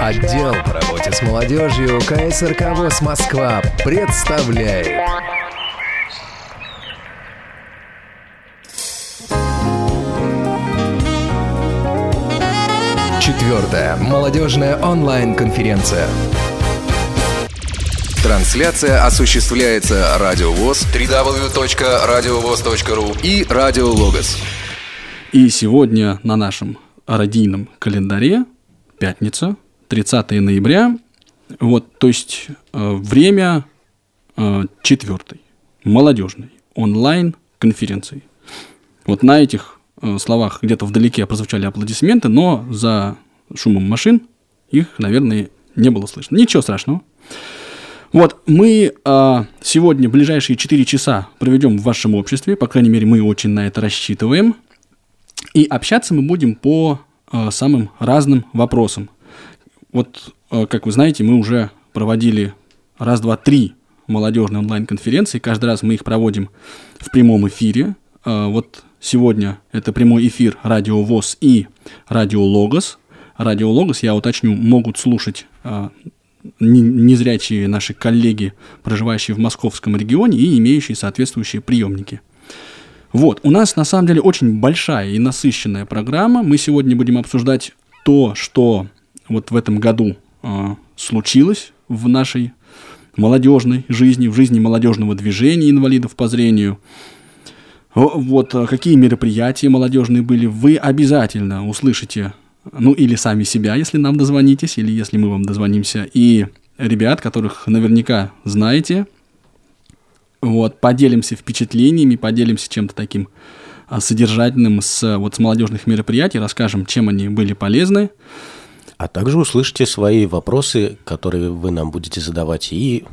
Отдел по работе с молодежью КСРК ВОЗ Москва представляет. Четвертая молодежная онлайн-конференция. Трансляция осуществляется Радио ВОЗ, www.radiovoz.ru и Радио Логос. И сегодня на нашем радийном календаре пятница, 30 ноября, вот, то есть э, время э, четвертой, молодежной, онлайн-конференции. Вот на этих э, словах где-то вдалеке прозвучали аплодисменты, но за шумом машин их, наверное, не было слышно. Ничего страшного. Вот, мы э, сегодня ближайшие 4 часа проведем в вашем обществе, по крайней мере, мы очень на это рассчитываем. И общаться мы будем по э, самым разным вопросам. Вот, э, как вы знаете, мы уже проводили раз, два, три молодежные онлайн-конференции. Каждый раз мы их проводим в прямом эфире. Э, вот сегодня это прямой эфир Радио ВОЗ и Радио Логос. Радио Логос, я уточню, могут слушать э, незрячие наши коллеги, проживающие в московском регионе и имеющие соответствующие приемники. Вот, у нас на самом деле очень большая и насыщенная программа. Мы сегодня будем обсуждать то, что вот в этом году э, случилось в нашей молодежной жизни, в жизни молодежного движения инвалидов по зрению. Вот какие мероприятия молодежные были, вы обязательно услышите, ну или сами себя, если нам дозвонитесь, или если мы вам дозвонимся, и ребят, которых наверняка знаете – вот, поделимся впечатлениями, поделимся чем-то таким а, содержательным с, вот, с молодежных мероприятий, расскажем, чем они были полезны. А также услышите свои вопросы, которые вы нам будете задавать, и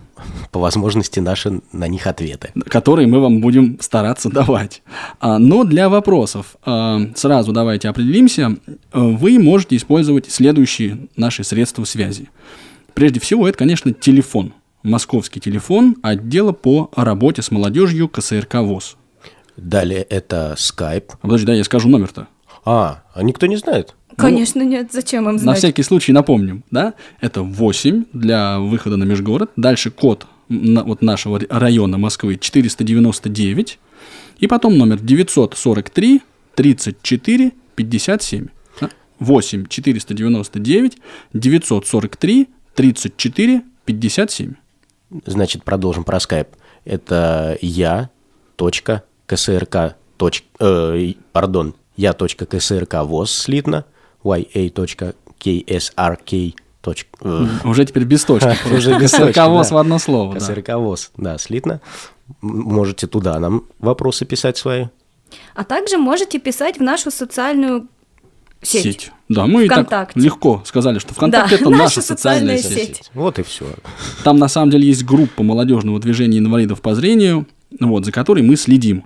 по возможности наши на них ответы. Которые мы вам будем стараться давать. А, но для вопросов а, сразу давайте определимся. Вы можете использовать следующие наши средства связи. Прежде всего, это, конечно, телефон – московский телефон отдела по работе с молодежью КСРК ВОЗ. Далее это Skype. Подожди, да, я скажу номер-то. А, а никто не знает? Конечно, ну, нет, зачем им знать? На всякий случай напомним, да, это 8 для выхода на межгород, дальше код на, вот нашего района Москвы 499, и потом номер 943 34 57. 8 499 943 34 57. Значит, продолжим про скайп. Это я, точка, КСРК, точка, э, пардон, я, точка, КСРК, ВОЗ слитно, ya, точка, KSRK, точка, э, Уже теперь без точки. Уже без КСРК, в одно слово. КСРК, ВОЗ, да, слитно. Можете туда нам вопросы писать свои. А также можете писать в нашу социальную сеть. сеть. Да, мы ВКонтакте. и так легко сказали, что ВКонтакте да, это наша социальная, социальная сеть. сеть. Вот и все. Там на самом деле есть группа молодежного движения инвалидов по зрению, вот, за которой мы следим.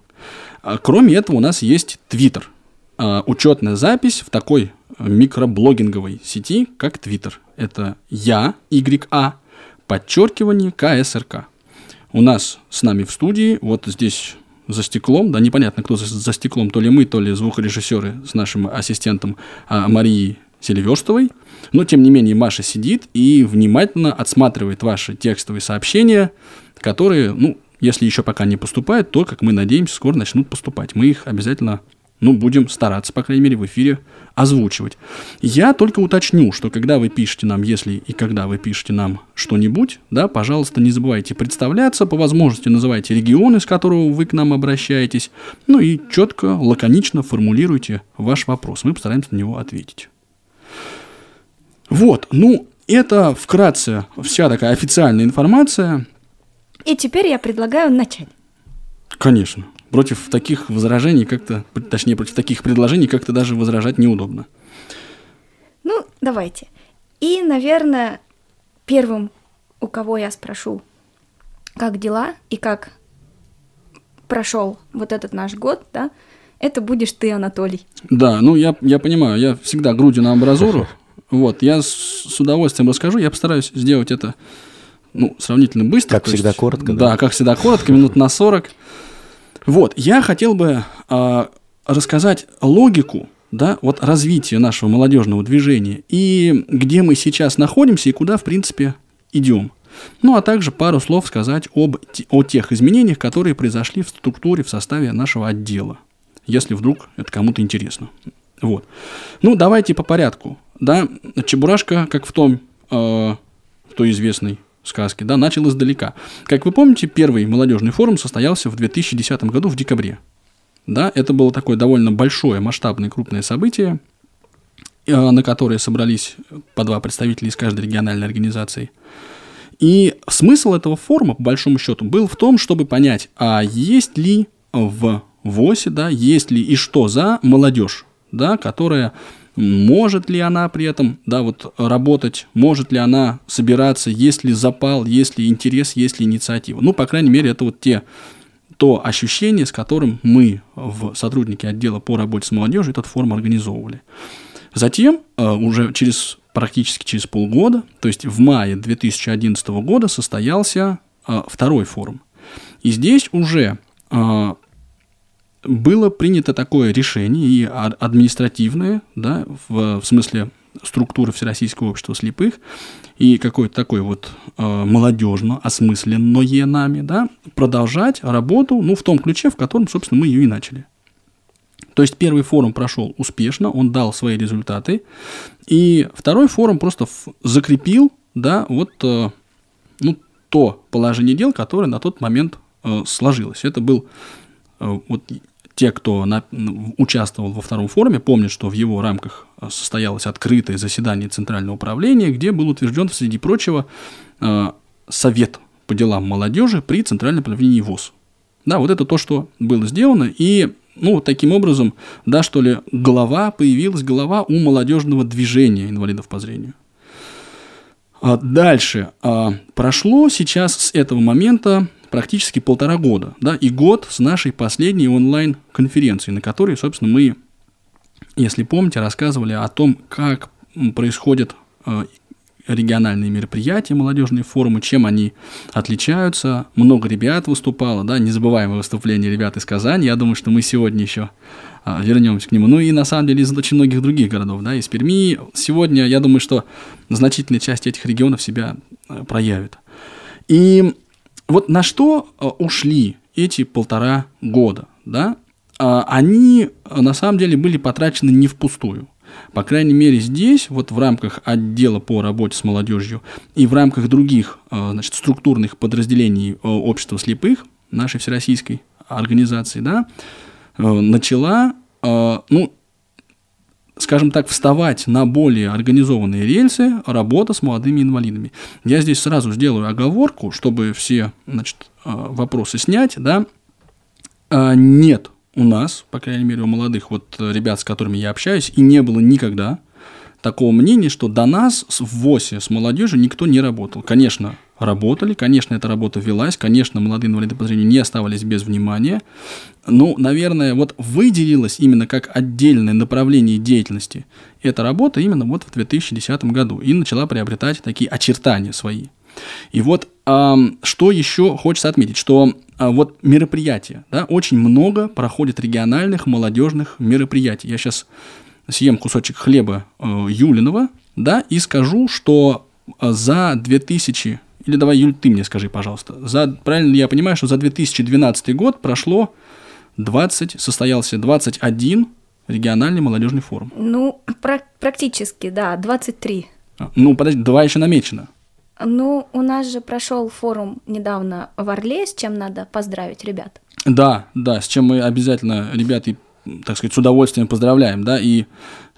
Кроме этого у нас есть Твиттер. Учетная запись в такой микроблогинговой сети, как Твиттер. Это я, YA, подчеркивание КСРК. У нас с нами в студии, вот здесь за стеклом, да, непонятно, кто за, за стеклом, то ли мы, то ли звукорежиссеры с нашим ассистентом а, Марией Селиверстовой. Но, тем не менее, Маша сидит и внимательно отсматривает ваши текстовые сообщения, которые, ну, если еще пока не поступают, то, как мы надеемся, скоро начнут поступать. Мы их обязательно ну, будем стараться, по крайней мере, в эфире озвучивать. Я только уточню, что когда вы пишете нам, если и когда вы пишете нам что-нибудь, да, пожалуйста, не забывайте представляться, по возможности называйте регионы, с которого вы к нам обращаетесь, ну и четко, лаконично формулируйте ваш вопрос. Мы постараемся на него ответить. Вот, ну, это вкратце вся такая официальная информация. И теперь я предлагаю начать. Конечно против таких возражений как-то, точнее, против таких предложений как-то даже возражать неудобно. Ну, давайте. И, наверное, первым, у кого я спрошу, как дела и как прошел вот этот наш год, да, это будешь ты, Анатолий. Да, ну я, я понимаю, я всегда грудью на амбразуру. Вот, я с, с удовольствием расскажу, я постараюсь сделать это ну, сравнительно быстро. Как всегда есть, коротко, да? Да, как всегда коротко, минут на 40. Вот, я хотел бы э, рассказать логику да, вот развития нашего молодежного движения и где мы сейчас находимся и куда, в принципе, идем. Ну, а также пару слов сказать об, о тех изменениях, которые произошли в структуре, в составе нашего отдела, если вдруг это кому-то интересно. Вот. Ну, давайте по порядку. Да, Чебурашка, как в том, э, в той известной сказке, да, начал издалека. Как вы помните, первый молодежный форум состоялся в 2010 году в декабре. Да, это было такое довольно большое, масштабное, крупное событие, э, на которое собрались по два представителя из каждой региональной организации. И смысл этого форума, по большому счету, был в том, чтобы понять, а есть ли в ВОСе, да, есть ли и что за молодежь, да, которая может ли она при этом, да, вот работать, может ли она собираться, есть ли запал, есть ли интерес, есть ли инициатива. Ну, по крайней мере, это вот те, то ощущение, с которым мы, в сотрудники отдела по работе с молодежью, этот форум организовывали. Затем, э, уже через практически через полгода, то есть в мае 2011 года состоялся э, второй форум. И здесь уже э, было принято такое решение и административное, да, в, в смысле структуры Всероссийского общества слепых и какое-то такое вот э, молодежно осмысленное нами, да, продолжать работу, ну, в том ключе, в котором, собственно, мы ее и начали. То есть первый форум прошел успешно, он дал свои результаты, и второй форум просто закрепил, да, вот, э, ну, то положение дел, которое на тот момент э, сложилось. Это был э, вот те, кто на, участвовал во втором форуме, помнят, что в его рамках э, состоялось открытое заседание Центрального управления, где был утвержден, среди прочего, э, Совет по делам молодежи при Центральном управлении ВОЗ. Да, вот это то, что было сделано, и ну, таким образом, да, что ли, голова, появилась голова у молодежного движения инвалидов по зрению. А дальше. А, прошло сейчас с этого момента практически полтора года, да, и год с нашей последней онлайн-конференции, на которой, собственно, мы, если помните, рассказывали о том, как происходят э, региональные мероприятия, молодежные форумы, чем они отличаются. Много ребят выступало, да, незабываемое выступление ребят из Казани. Я думаю, что мы сегодня еще а, вернемся к нему. Ну и на самом деле из очень многих других городов, да, из Перми. Сегодня, я думаю, что значительная часть этих регионов себя а, проявит. И вот на что э, ушли эти полтора года, да? А, они э, на самом деле были потрачены не впустую. По крайней мере, здесь, вот в рамках отдела по работе с молодежью и в рамках других э, значит, структурных подразделений общества слепых, нашей всероссийской организации, да, начала, ну, скажем так, вставать на более организованные рельсы работа с молодыми инвалидами. Я здесь сразу сделаю оговорку, чтобы все значит, а, вопросы снять. Да? А, нет у нас, по крайней мере, у молодых вот ребят, с которыми я общаюсь, и не было никогда такого мнения, что до нас в ВОСе с молодежью никто не работал. Конечно, работали, конечно, эта работа велась, конечно, молодые инвалиды по зрению не оставались без внимания, но, наверное, вот выделилась именно как отдельное направление деятельности эта работа именно вот в 2010 году и начала приобретать такие очертания свои. И вот э, что еще хочется отметить, что э, вот мероприятия, да, очень много проходит региональных молодежных мероприятий. Я сейчас съем кусочек хлеба э, Юлиного, да, и скажу, что э, за 2000, или давай, Юль, ты мне скажи, пожалуйста, за, правильно ли я понимаю, что за 2012 год прошло 20, состоялся 21 региональный молодежный форум? Ну, пр- практически, да, 23. А, ну, подожди, два еще намечено. Ну, у нас же прошел форум недавно в Орле, с чем надо поздравить ребят. Да, да, с чем мы обязательно ребят и так сказать, с удовольствием поздравляем, да, и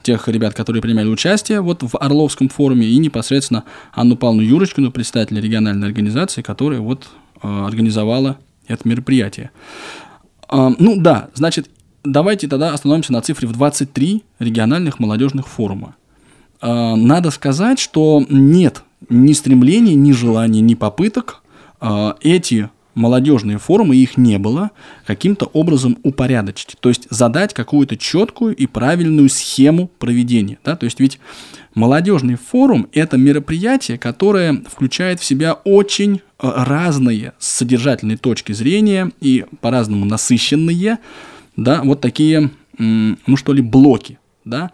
тех ребят, которые принимали участие вот в Орловском форуме, и непосредственно Анну Павловну Юрочкину, председателя региональной организации, которая вот э, организовала это мероприятие. Э, ну да, значит, давайте тогда остановимся на цифре в 23 региональных молодежных форума. Э, надо сказать, что нет ни стремления, ни желания, ни попыток э, эти молодежные форумы, их не было, каким-то образом упорядочить, то есть задать какую-то четкую и правильную схему проведения. Да? То есть ведь молодежный форум – это мероприятие, которое включает в себя очень э, разные с содержательной точки зрения и по-разному насыщенные, да, вот такие, ну что ли, блоки. да,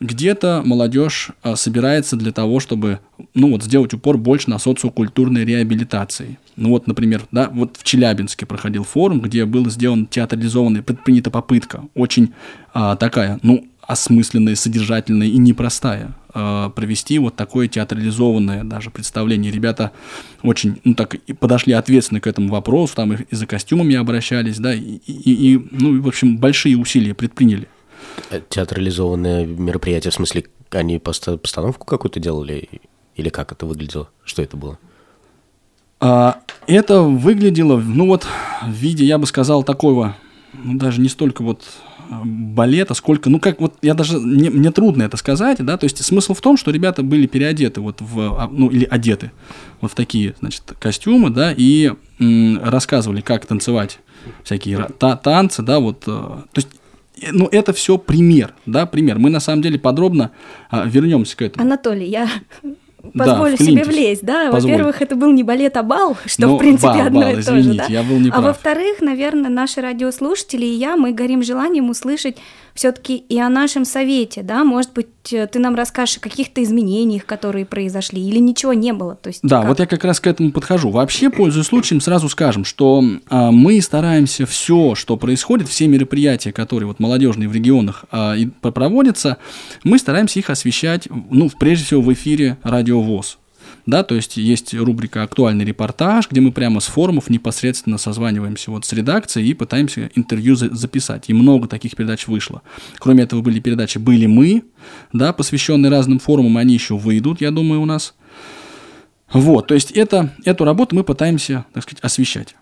где-то молодежь а, собирается для того, чтобы, ну вот, сделать упор больше на социокультурной реабилитации. Ну вот, например, да, вот в Челябинске проходил форум, где была сделана театрализованная, предпринята попытка, очень а, такая, ну, осмысленная, содержательная и непростая, а, провести вот такое театрализованное даже представление. Ребята очень, ну так, и подошли ответственно к этому вопросу, там и, и за костюмами обращались, да, и, и, и, ну, в общем, большие усилия предприняли. Э, Театрализованное мероприятие, в смысле, они поста- постановку какую-то делали? Или как это выглядело? Что это было? А, это выглядело, ну вот, в виде, я бы сказал, такого, ну даже не столько вот а, балета, сколько, ну как вот, я даже, не, мне трудно это сказать, да, то есть смысл в том, что ребята были переодеты вот в, а, ну или одеты вот в такие, значит, костюмы, да, и м, рассказывали, как танцевать всякие та- танцы, да, вот, э, то есть э, ну, это все пример, да, пример. Мы на самом деле подробно а, вернемся к этому. Анатолий, я Да, позволю себе вклинитесь. влезть, да? Во-первых, это был не балет, а бал, что, Ну, в принципе, бал, одно бал, и то же, да? я был неправ. А во-вторых, наверное, наши радиослушатели и я, мы горим желанием услышать все-таки и о нашем совете, да? Может быть, э, ты нам расскажешь о каких-то изменениях, которые произошли, или ничего не было, то есть Да, как? вот я как раз к этому подхожу. Вообще, пользуясь случаем, сразу скажем, что а, мы стараемся все, что происходит, все мероприятия, которые вот молодежные в регионах а, и проводятся, мы стараемся их освещать, ну, прежде всего, в эфире Радио ВОЗ. Да, то есть есть рубрика «Актуальный репортаж», где мы прямо с форумов непосредственно созваниваемся вот с редакцией и пытаемся интервью за- записать. И много таких передач вышло. Кроме этого были передачи «Были мы», да, посвященные разным форумам, они еще выйдут, я думаю, у нас. Вот, то есть это, эту работу мы пытаемся, так сказать, освещать.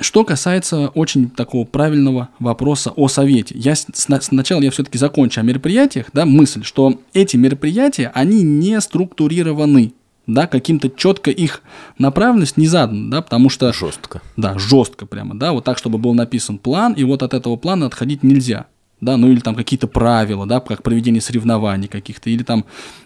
Что касается очень такого правильного вопроса о совете. Я сначала я все-таки закончу о мероприятиях, да, мысль, что эти мероприятия, они не структурированы, да, каким-то четко их направленность не задана, да, потому что... Жестко. Да, жестко прямо, да, вот так, чтобы был написан план, и вот от этого плана отходить нельзя. Да, ну или там какие-то правила, да, как проведение соревнований каких-то, или там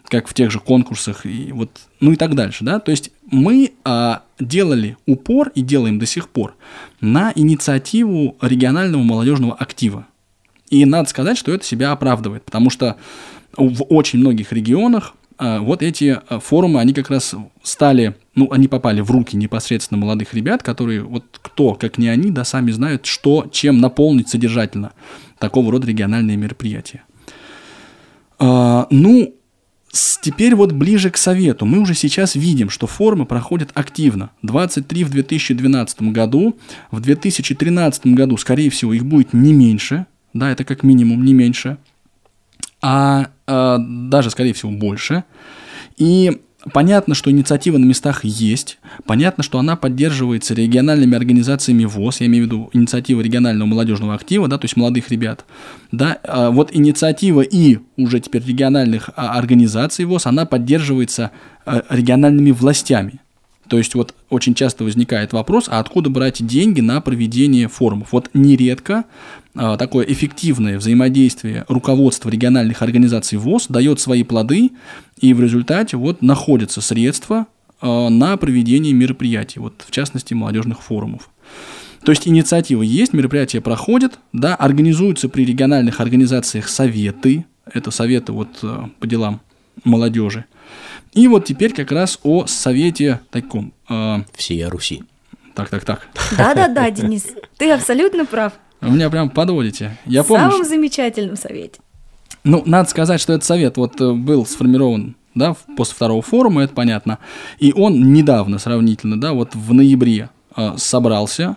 как в тех же конкурсах, и вот, ну и так дальше, да. То есть мы а, делали упор и делаем до сих пор на инициативу регионального молодежного актива. И надо сказать, что это себя оправдывает, потому что в очень многих регионах вот эти а, форумы, они как раз стали, ну, они попали в руки непосредственно молодых ребят, которые, вот кто, как не они, да, сами знают, что, чем наполнить содержательно такого рода региональные мероприятия. А, ну, теперь вот ближе к совету. Мы уже сейчас видим, что форумы проходят активно. 23 в 2012 году, в 2013 году, скорее всего, их будет не меньше, да, это как минимум не меньше, а, а, даже, скорее всего, больше. И понятно, что инициатива на местах есть, понятно, что она поддерживается региональными организациями ВОЗ, я имею в виду инициатива регионального молодежного актива, да, то есть молодых ребят, да, а вот инициатива и уже теперь региональных а, организаций ВОЗ, она поддерживается а, региональными властями. То есть вот очень часто возникает вопрос, а откуда брать деньги на проведение форумов? Вот нередко а, такое эффективное взаимодействие руководства региональных организаций ВОЗ дает свои плоды, и в результате вот находятся средства а, на проведение мероприятий, вот в частности молодежных форумов. То есть инициатива есть, мероприятия проходят, да, организуются при региональных организациях советы, это советы вот э, по делам молодежи. И вот теперь как раз о совете таком. э, Всея Руси. так, так, так. Да-да-да, Денис, ты абсолютно прав. Вы меня прям подводите. Я В помню, самом что- замечательном совете. ну, надо сказать, что этот совет вот э, был сформирован, да, в- после второго форума, это понятно, и он недавно сравнительно, да, вот в ноябре э, собрался,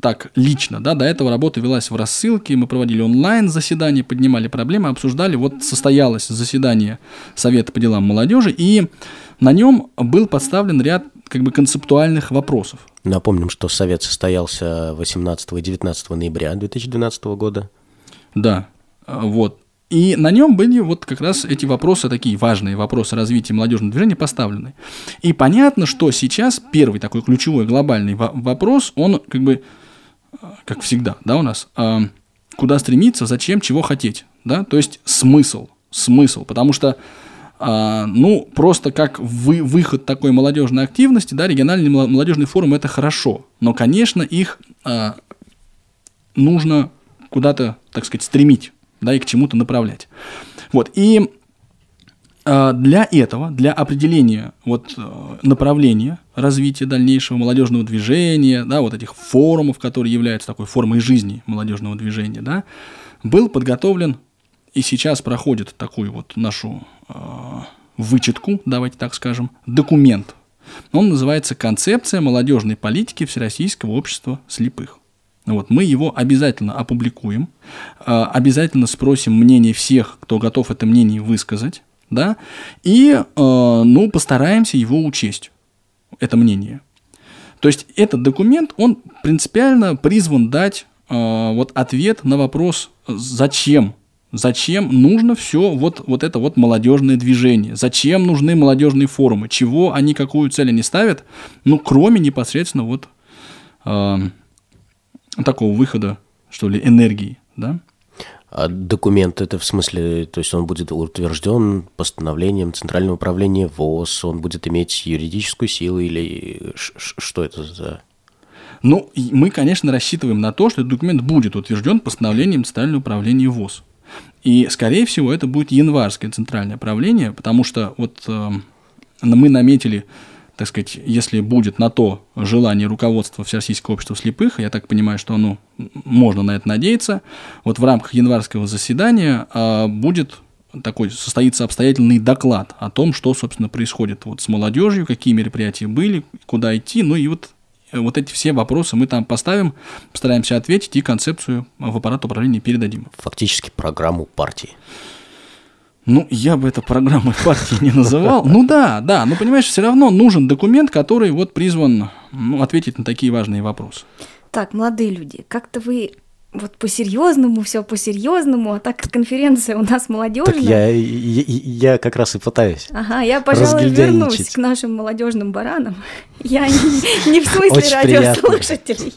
так, лично, да, до этого работа велась в рассылке, мы проводили онлайн заседания, поднимали проблемы, обсуждали, вот состоялось заседание Совета по делам молодежи, и на нем был подставлен ряд, как бы, концептуальных вопросов. Напомним, что совет состоялся 18 и 19 ноября 2012 года. Да, вот. И на нем были вот как раз эти вопросы, такие важные вопросы развития молодежного движения поставлены. И понятно, что сейчас первый такой ключевой глобальный во- вопрос, он как бы, как всегда, да, у нас, а, куда стремиться, зачем, чего хотеть, да, то есть смысл, смысл, потому что а, ну, просто как вы, выход такой молодежной активности, да, региональный мол- молодежный форум это хорошо, но, конечно, их а, нужно куда-то, так сказать, стремить. да, и к чему-то направлять. Вот, и для этого, для определения вот э, направления развития дальнейшего молодежного движения, да, вот этих форумов, которые являются такой формой жизни молодежного движения, да, был подготовлен и сейчас проходит такую вот нашу э, вычетку, давайте так скажем, документ. Он называется «Концепция молодежной политики Всероссийского общества слепых». Вот, мы его обязательно опубликуем, э, обязательно спросим мнение всех, кто готов это мнение высказать, да, и, э, ну, постараемся его учесть, это мнение. То есть этот документ, он принципиально призван дать э, вот ответ на вопрос, зачем Зачем нужно все вот, вот это вот молодежное движение? Зачем нужны молодежные форумы? Чего они, какую цель они ставят? Ну, кроме непосредственно вот э, такого выхода, что ли, энергии, да? А документ это в смысле, то есть он будет утвержден постановлением Центрального управления ВОЗ, он будет иметь юридическую силу или что это за... Ну, мы, конечно, рассчитываем на то, что этот документ будет утвержден постановлением Центрального управления ВОЗ. И, скорее всего, это будет январское центральное правление, потому что вот э, мы наметили, так сказать, если будет на то желание руководства Всероссийского общества слепых, я так понимаю, что оно, можно на это надеяться, вот в рамках январского заседания э, будет такой состоится обстоятельный доклад о том, что, собственно, происходит вот с молодежью, какие мероприятия были, куда идти, ну и вот вот эти все вопросы мы там поставим, постараемся ответить и концепцию в аппарат управления передадим. Фактически программу партии. Ну, я бы это программой партии не называл. Ну да, да, но понимаешь, все равно нужен документ, который вот призван ну, ответить на такие важные вопросы. Так, молодые люди, как-то вы вот по-серьезному, все по-серьезному, а так как конференция у нас молодежная. Так я, я, я как раз и пытаюсь. Ага, я, пожалуй, вернусь к нашим молодежным баранам. Я не, не в смысле радиослушателей.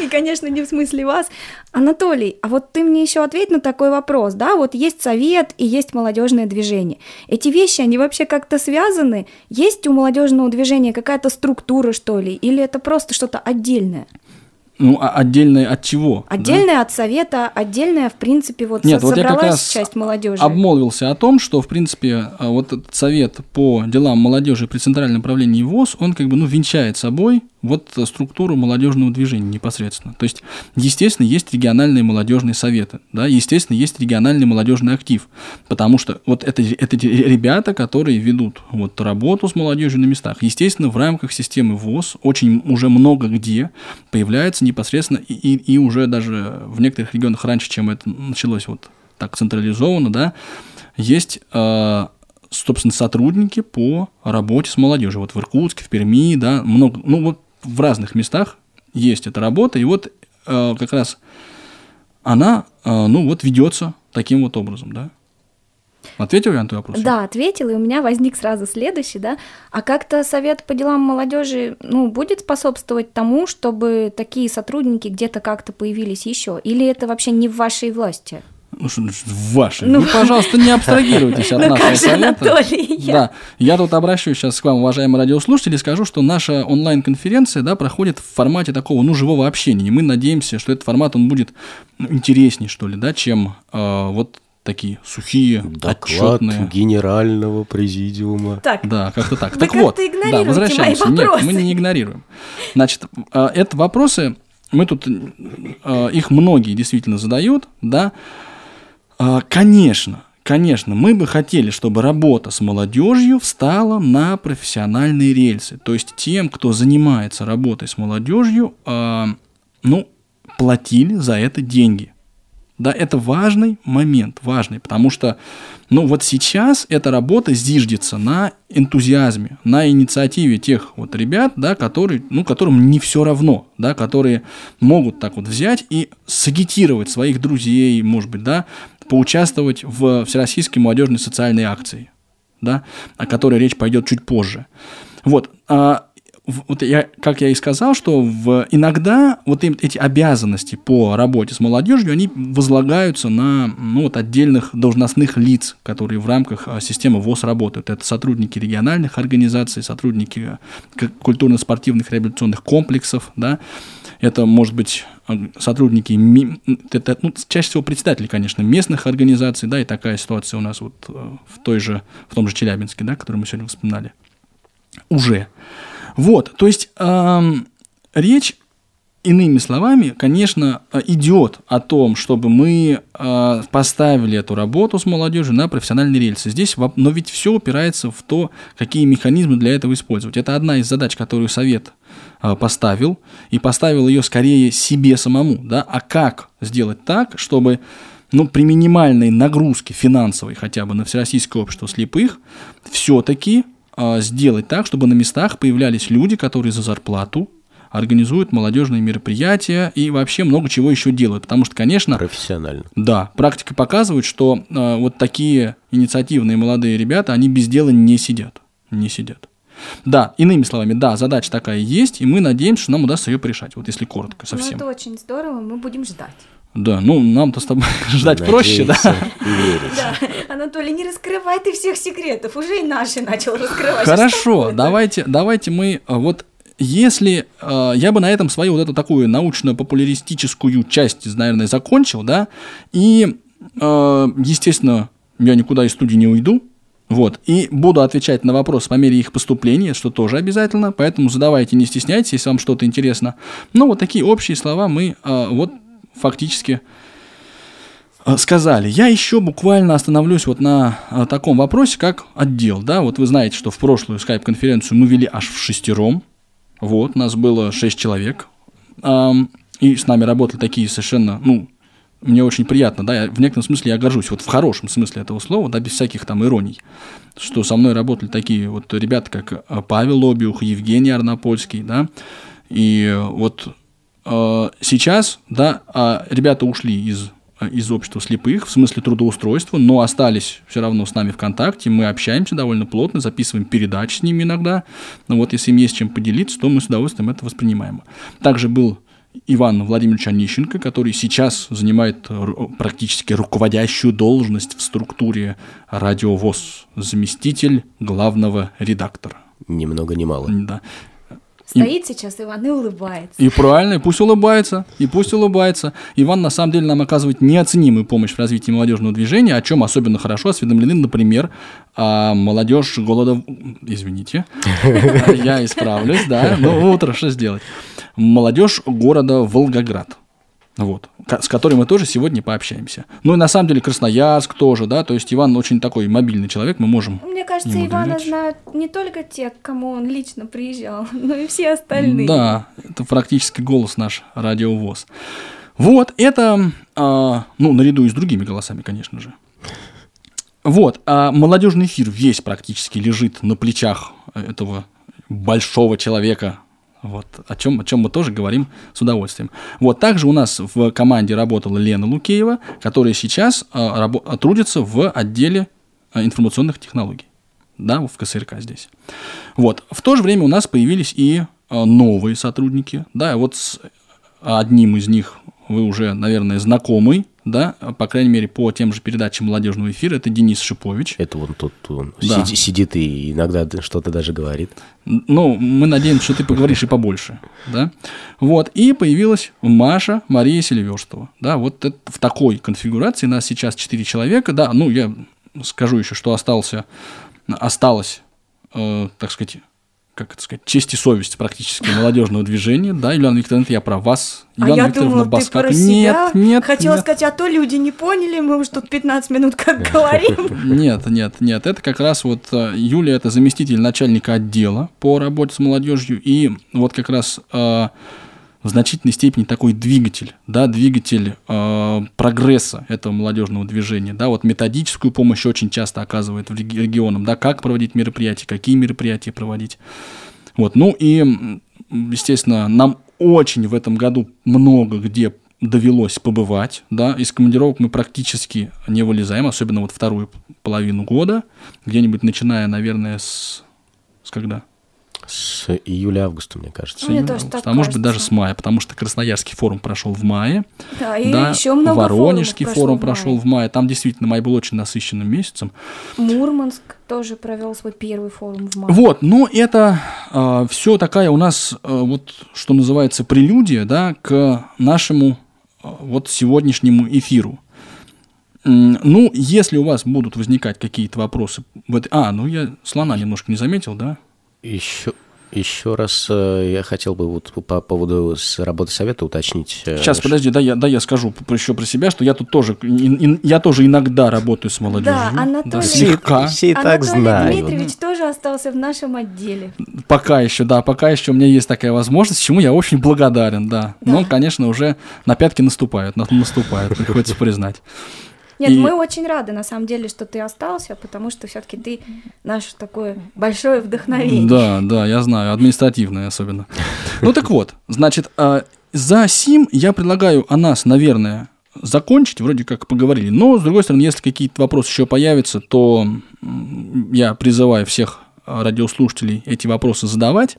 И, конечно, не в смысле вас. Анатолий, а вот ты мне еще ответь на такой вопрос, да? Вот есть совет и есть молодежное движение. Эти вещи, они вообще как-то связаны? Есть у молодежного движения какая-то структура, что ли? Или это просто что-то отдельное? Ну, а отдельное от чего? Отдельное да? от совета, отдельное, в принципе, вот Нет, вот я как раз часть молодежи. обмолвился о том, что, в принципе, а, вот этот совет по делам молодежи при Центральном управлении ВОЗ, он как бы, ну, венчает собой вот структуру молодежного движения непосредственно. То есть, естественно, есть региональные молодежные советы, да, естественно, есть региональный молодежный актив, потому что вот это, это ребята, которые ведут вот работу с молодежью на местах. Естественно, в рамках системы ВОЗ очень уже много где появляется непосредственно и, и, и уже даже в некоторых регионах раньше, чем это началось вот так централизованно, да, есть э, собственно, сотрудники по работе с молодежью. Вот в Иркутске, в Перми, да, много, ну вот в разных местах есть эта работа, и вот э, как раз она, э, ну вот, ведется таким вот образом, да. Ответил я на твой вопрос? Да, ответил, и у меня возник сразу следующий, да. А как-то совет по делам молодежи, ну, будет способствовать тому, чтобы такие сотрудники где-то как-то появились еще? Или это вообще не в вашей власти? Ну, что ваши? Ну, Вы, пожалуйста, не абстрагируйтесь от ну, нашего совета. Анатолий, я... Да, я тут обращусь сейчас к вам, уважаемые радиослушатели, скажу, что наша онлайн-конференция, да, проходит в формате такого, ну, живого общения. И мы надеемся, что этот формат, он будет ну, интереснее, что ли, да, чем э, вот такие сухие, Доклад отчетные. генерального президиума. Так. Да, как-то так. Вы так вот, да, возвращаемся. Нет, мы не игнорируем. Значит, э, это вопросы, мы тут, э, их многие действительно задают, да, конечно, конечно, мы бы хотели, чтобы работа с молодежью встала на профессиональные рельсы. То есть тем, кто занимается работой с молодежью, а, ну, платили за это деньги. Да, это важный момент, важный, потому что, ну, вот сейчас эта работа зиждется на энтузиазме, на инициативе тех вот ребят, да, которые, ну, которым не все равно, да, которые могут так вот взять и сагитировать своих друзей, может быть, да, поучаствовать в Всероссийской молодежной социальной акции, да, о которой речь пойдет чуть позже. Вот, а, вот я, как я и сказал, что в, иногда вот эти обязанности по работе с молодежью, они возлагаются на ну, вот отдельных должностных лиц, которые в рамках а, системы ВОЗ работают. Это сотрудники региональных организаций, сотрудники культурно-спортивных реабилитационных комплексов, да, Это, может быть, э, сотрудники, это, ну, чаще всего председатели, конечно, местных организаций, да, и такая ситуация у нас вот э, в той же, в том же Челябинске, да, который мы сегодня вспоминали. Уже. Вот, то есть эм, речь Иными словами, конечно, э, идет о том, чтобы мы поставили эту работу с молодежью на профессиональные рельсы. Здесь, но ведь все упирается в то, какие механизмы для этого использовать. Это одна из задач, которую совет поставил, и поставил ее скорее себе самому. Да? А как сделать так, чтобы ну, при минимальной нагрузке финансовой хотя бы на Всероссийское общество слепых все-таки сделать так, чтобы на местах появлялись люди, которые за зарплату организуют молодежные мероприятия и вообще много чего еще делают. Потому что, конечно... Профессионально. Да, практика показывает, что э, вот такие инициативные молодые ребята, они без дела не сидят. Не сидят. Да, иными словами, да, задача такая есть, и мы надеемся, что нам удастся ее решать, вот если коротко совсем. Ну, это очень здорово, мы будем ждать. Да, ну нам-то с тобой ждать Надеяться проще, да? верить. Да, Анатолий, не раскрывай ты всех секретов, уже и наши начал раскрывать. Хорошо, давайте, давайте мы э, вот если э, я бы на этом свою вот эту такую научно-популяристическую часть, наверное, закончил, да, и, э, естественно, я никуда из студии не уйду, вот, и буду отвечать на вопросы по мере их поступления, что тоже обязательно, поэтому задавайте, не стесняйтесь, если вам что-то интересно. Ну, вот такие общие слова мы э, вот фактически э, сказали. Я еще буквально остановлюсь вот на э, таком вопросе, как отдел, да, вот вы знаете, что в прошлую скайп-конференцию мы вели аж в шестером, вот, нас было шесть человек, и с нами работали такие совершенно, ну, мне очень приятно, да, я, в некотором смысле я горжусь, вот в хорошем смысле этого слова, да, без всяких там ироний, что со мной работали такие вот ребята, как э, Павел Обиух, Евгений Арнопольский, да, и вот э, сейчас, да, э, ребята ушли из Э, из общества слепых, в смысле трудоустройства, но остались все равно с нами в контакте, мы общаемся довольно плотно, записываем передачи с ними иногда, но вот если им есть чем поделиться, то мы с удовольствием это воспринимаем. Также был Иван Владимирович Онищенко, который сейчас занимает практически руководящую должность в структуре радиовоз, заместитель главного редактора. Ни много ни мало. Да. Стоит и... сейчас Иван и улыбается. И правильно, и пусть улыбается, и пусть улыбается. Иван на самом деле нам оказывает неоценимую помощь в развитии молодежного движения, о чем особенно хорошо осведомлены, например, а молодежь голода... Извините, я исправлюсь, да, ну утро что сделать. Молодежь города Волгоград вот, с которой мы тоже сегодня пообщаемся. Ну и на самом деле Красноярск тоже, да, то есть Иван очень такой мобильный человек, мы можем. Мне кажется, Ивана доверять. знают не только те, к кому он лично приезжал, но и все остальные. Да, это практически голос наш радиовоз. Вот, это, а, ну, наряду и с другими голосами, конечно же. Вот, а молодежный эфир весь практически лежит на плечах этого большого человека, вот, о чем, о чем мы тоже говорим с удовольствием. Вот, также у нас в команде работала Лена Лукеева, которая сейчас а, рабо- трудится в отделе а, информационных технологий, да, в КСРК здесь. Вот, в то же время у нас появились и а, новые сотрудники, да, вот с одним из них вы уже, наверное, знакомый, да, по крайней мере, по тем же передачам молодежного эфира, это Денис Шипович. Это вон тут он да. сидит, сидит и иногда что-то даже говорит. Ну, мы надеемся, что ты поговоришь и побольше, да. Вот, и появилась Маша Мария Селиверстова, да, вот это, в такой конфигурации нас сейчас 4 человека, да, ну, я скажу еще, что остался, осталось, э, так сказать, как это сказать, честь и совесть практически молодежного движения, да, Юлиана Викторовна, я про вас. Юлиана а я Викторовна думала, Баскак. ты про себя? Нет, нет. Хотела нет. сказать, а то люди не поняли, мы уже тут 15 минут как говорим. Нет, нет, нет, это как раз вот э, Юлия, это заместитель начальника отдела по работе с молодежью, и вот как раз э, в значительной степени такой двигатель, да, двигатель э, прогресса этого молодежного движения, да, вот методическую помощь очень часто оказывает в регионам, да, как проводить мероприятия, какие мероприятия проводить, вот, ну и, естественно, нам очень в этом году много где довелось побывать, да, из командировок мы практически не вылезаем, особенно вот вторую половину года, где-нибудь начиная, наверное, с, с когда? С июля-августа, мне кажется. Мне тоже так а может быть даже с мая, потому что Красноярский форум прошел в мае, Да, и да, еще много Воронежский форум прошел в мае. Там действительно май был очень насыщенным месяцем. Мурманск тоже провел свой первый форум в мае. Вот, но это все такая у нас, э, вот что называется, прелюдия, да, к нашему э, вот сегодняшнему эфиру. Ну, если у вас будут возникать какие-то вопросы, а, ну я слона немножко не заметил, да? Еще, еще раз э, я хотел бы вот по поводу работы совета уточнить. э, Сейчас, ш- подожди, да я, да я скажу еще про себя, что я тут тоже, я тоже иногда работаю с молодежью. Да, Анатолий- слегка. Все и так Анатолий знают. Дмитриевич тоже остался в нашем отделе. Пока еще, да, пока еще у меня есть такая возможность, чему я очень благодарен, да. Но, конечно, уже на пятки наступают, на- наступают, приходится признать. Нет, И- мы очень рады, на самом деле, что ты остался, потому что все-таки ты наше такое большое вдохновение. Да, да, я знаю, административное особенно. Ну так вот, значит, а, за сим я предлагаю о нас, наверное, закончить, вроде как поговорили. Но, с другой стороны, если какие-то вопросы еще появятся, то я призываю всех радиослушателей эти вопросы задавать.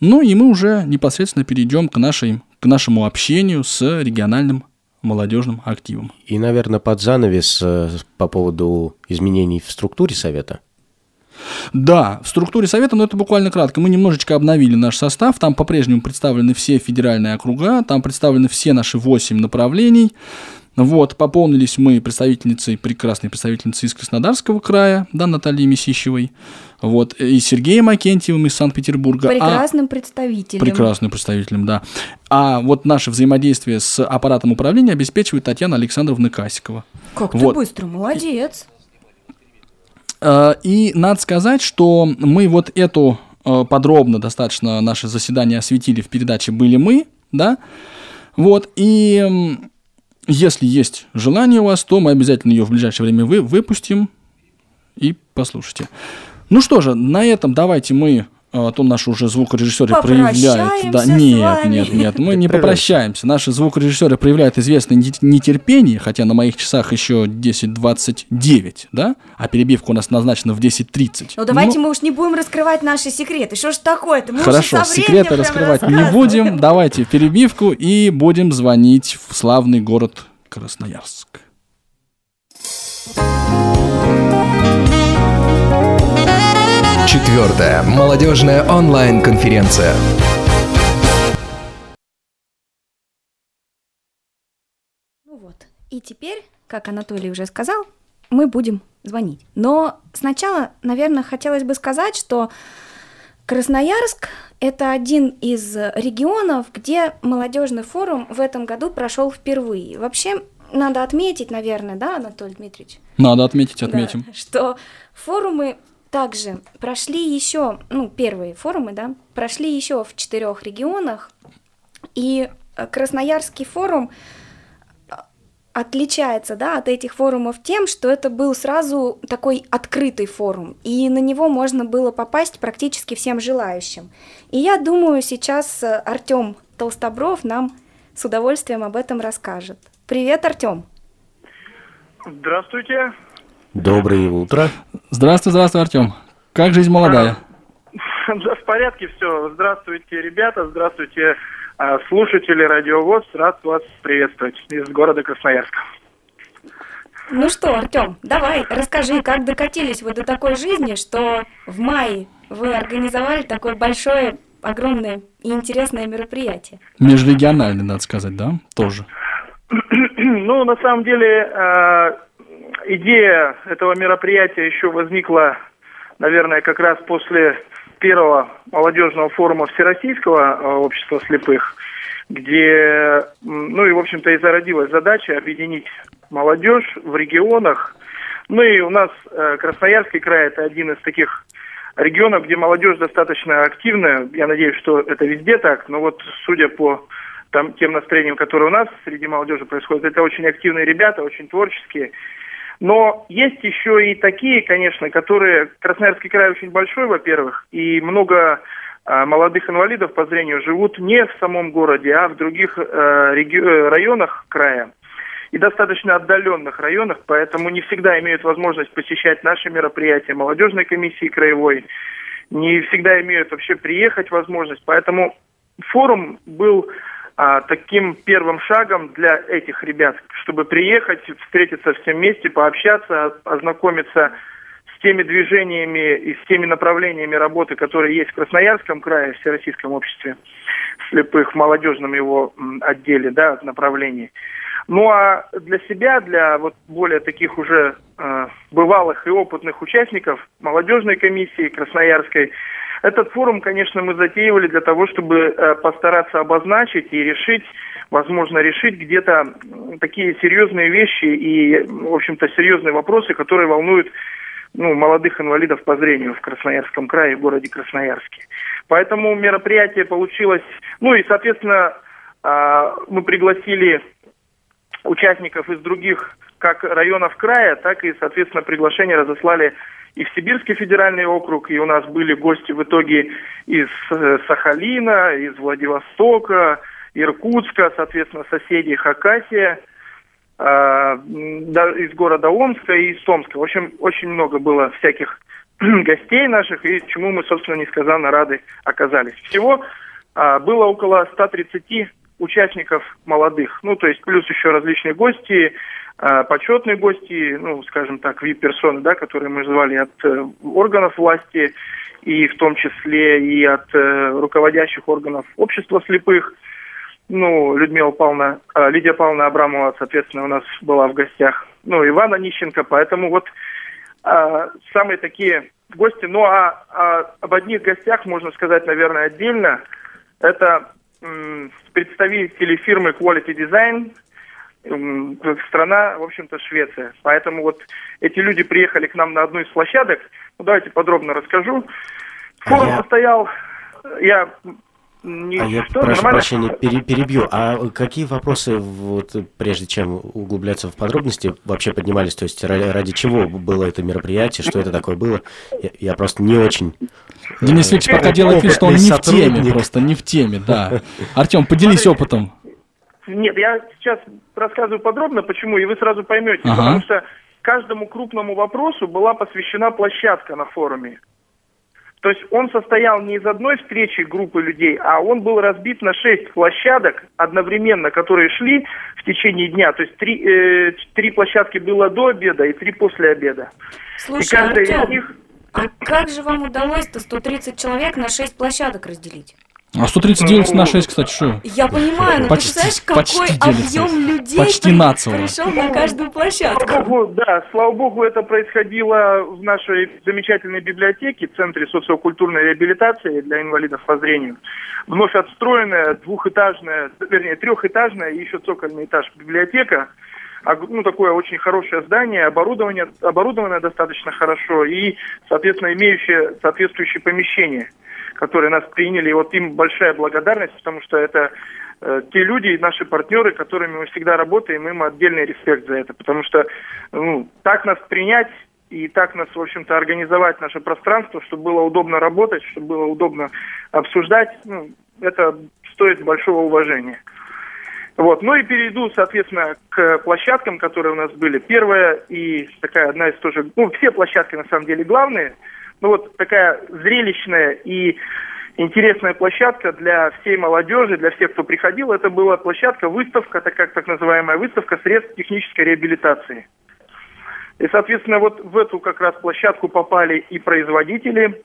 Ну и мы уже непосредственно перейдем к, нашей, к нашему общению с региональным молодежным активом. И, наверное, под занавес э, по поводу изменений в структуре совета. Да, в структуре совета, но это буквально кратко. Мы немножечко обновили наш состав. Там по-прежнему представлены все федеральные округа, там представлены все наши восемь направлений. Вот, пополнились мы представительницей, прекрасной представительницей из Краснодарского края, да, Натальей Месищевой, вот, и Сергеем Акентьевым из Санкт-Петербурга. А- Прекрасным представителем. Прекрасным представителем, да. А вот наше взаимодействие с аппаратом управления обеспечивает Татьяна Александровна Касикова. Как ты Вот. быстро, молодец. Э, И надо сказать, что мы вот эту э, подробно достаточно наше заседание осветили в передаче «Были мы», да, вот, и если есть желание у вас, то мы обязательно ее в ближайшее время вы, выпустим и послушайте. Ну что же, на этом давайте мы, а то наши уже звукорежиссеры проявляют... Попрощаемся Да, с нет, вами. нет, нет, мы не попрощаемся. Наши звукорежиссеры проявляют известное нет- нетерпение, хотя на моих часах еще 10.29, да? А перебивка у нас назначена в 10.30. Ну давайте мы уж не будем раскрывать наши секреты. Что ж такое-то? Мы Хорошо, уже со временем секреты раскрывать не будем. Давайте перебивку и будем звонить в славный город Красноярск. Четвертая молодежная онлайн-конференция. Ну вот. И теперь, как Анатолий уже сказал, мы будем звонить. Но сначала, наверное, хотелось бы сказать, что Красноярск – это один из регионов, где молодежный форум в этом году прошел впервые. Вообще, надо отметить, наверное, да, Анатолий Дмитриевич? Надо отметить, Да, отметим. что форумы также прошли еще, ну, первые форумы, да, прошли еще в четырех регионах, и э, Красноярский форум э, отличается, да, от этих форумов тем, что это был сразу такой открытый форум, и на него можно было попасть практически всем желающим. И я думаю, сейчас Артем Толстобров нам с удовольствием об этом расскажет. Привет, Артем. Здравствуйте. Доброе утро. Здравствуй, здравствуй, Артем. Как жизнь молодая? Да, в порядке все. Здравствуйте, ребята. Здравствуйте, а, слушатели Радиовоз. Рад вас приветствовать из города Красноярска. Ну что, Артем, давай, расскажи, как докатились вы до такой жизни, что в мае вы организовали такое большое, огромное и интересное мероприятие. Межрегиональный, надо сказать, да? Тоже. Ну, на самом деле, а, идея этого мероприятия еще возникла, наверное, как раз после первого молодежного форума Всероссийского а, общества слепых, где, ну и, в общем-то, и зародилась задача объединить молодежь в регионах. Ну и у нас э, Красноярский край – это один из таких регионов, где молодежь достаточно активная. Я надеюсь, что это везде так, но вот судя по там, тем настроениям, которые у нас среди молодежи происходят, это очень активные ребята, очень творческие. Но есть еще и такие, конечно, которые... Красноярский край очень большой, во-первых, и много а, молодых инвалидов по зрению живут не в самом городе, а в других э, реги- э, районах края и достаточно отдаленных районах, поэтому не всегда имеют возможность посещать наши мероприятия молодежной комиссии краевой. не всегда имеют вообще приехать возможность. Поэтому форум был а, таким первым шагом для этих ребят, чтобы приехать, встретиться всем вместе, пообщаться, ознакомиться с теми движениями и с теми направлениями работы, которые есть в Красноярском крае, в Всероссийском обществе слепых, в молодежном его отделе, да, направлении. Ну а для себя, для вот более таких уже э, бывалых и опытных участников молодежной комиссии Красноярской, этот форум, конечно, мы затеивали для того, чтобы э, постараться обозначить и решить, возможно, решить где-то такие серьезные вещи и, в общем-то, серьезные вопросы, которые волнуют ну, молодых инвалидов по зрению в Красноярском крае, в городе Красноярске. Поэтому мероприятие получилось, ну и, соответственно, э, мы пригласили участников из других как районов края, так и, соответственно, приглашение разослали и в Сибирский федеральный округ, и у нас были гости в итоге из э, Сахалина, из Владивостока, Иркутска, соответственно, соседей Хакасия, э, из города Омска и из Томска. В общем, очень много было всяких гостей наших, и чему мы, собственно, несказанно рады оказались. Всего э, было около 130 участников молодых, ну, то есть плюс еще различные гости, э, почетные гости, ну, скажем так, вип-персоны, да, которые мы звали от э, органов власти, и в том числе и от э, руководящих органов общества слепых. Ну, Людмила Павловна, э, Лидия Павловна Абрамова, соответственно, у нас была в гостях. Ну, Ивана Нищенко, поэтому вот э, самые такие гости. Ну, а, а об одних гостях можно сказать, наверное, отдельно. Это представители фирмы Quality Design, страна, в общем-то, Швеция. Поэтому вот эти люди приехали к нам на одну из площадок. Ну, давайте подробно расскажу. Форум а я... состоял, я не, а я что, прошу нормально? прощения, пере, перебью. А какие вопросы, вот, прежде чем углубляться в подробности, вообще поднимались? То есть ради чего было это мероприятие, что это такое было? Я, я просто не очень... Денис Викторович пока делает вид, что он не в теме, просто не в теме, да. Артем, поделись опытом. Нет, я сейчас рассказываю подробно, почему, и вы сразу поймете. Ага. Потому что каждому крупному вопросу была посвящена площадка на форуме. То есть он состоял не из одной встречи группы людей, а он был разбит на шесть площадок одновременно, которые шли в течение дня. То есть три, э, три площадки было до обеда и три после обеда. Слушай, и Артем, из них... а как же вам удалось-то 130 человек на шесть площадок разделить? А 139 на 6, кстати, что? Я понимаю, но почти, ты представляешь, какой почти объем людей почти при, пришел на каждую площадку? Слава богу, да, слава богу, это происходило в нашей замечательной библиотеке, Центре социокультурной реабилитации для инвалидов по зрению. Вновь отстроенная, двухэтажная, вернее, трехэтажная и еще цокольный этаж библиотека ну, такое очень хорошее здание, оборудование, оборудованное достаточно хорошо и, соответственно, имеющее соответствующее помещение которые нас приняли. И вот им большая благодарность, потому что это э, те люди, наши партнеры, которыми мы всегда работаем, им отдельный респект за это. Потому что ну, так нас принять и так нас, в общем-то, организовать наше пространство, чтобы было удобно работать, чтобы было удобно обсуждать, ну, это стоит большого уважения. Вот. Ну и перейду, соответственно, к площадкам, которые у нас были. Первая и такая одна из тоже, ну, все площадки на самом деле главные – ну вот такая зрелищная и интересная площадка для всей молодежи, для всех, кто приходил. Это была площадка, выставка, так как так называемая выставка средств технической реабилитации. И, соответственно, вот в эту как раз площадку попали и производители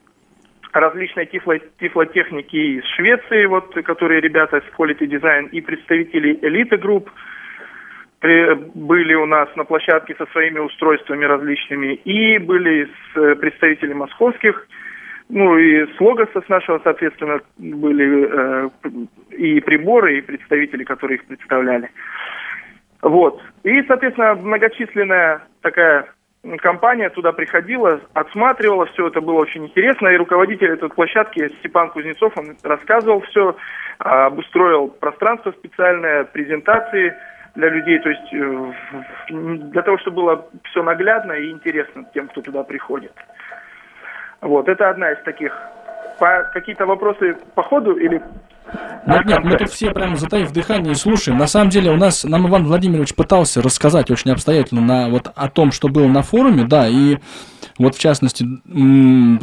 различной тифло, тифлотехники из Швеции, вот, которые ребята с Quality Design, и представители элиты групп, были у нас на площадке со своими устройствами различными, и были с э, представители московских, ну и с Логоса с нашего, соответственно, были э, и приборы, и представители, которые их представляли. Вот. И, соответственно, многочисленная такая компания туда приходила, отсматривала все, это было очень интересно, и руководитель этой площадки Степан Кузнецов, он рассказывал все, обустроил пространство специальное, презентации – для людей, то есть э, для того, чтобы было все наглядно и интересно тем, кто туда приходит. Вот, это одна из таких. По, какие-то вопросы по ходу или... Нет, нет, мы тут все прям затаив дыхание и слушаем. На самом деле у нас, нам Иван Владимирович пытался рассказать очень обстоятельно на, вот, о том, что было на форуме, да, и вот в частности,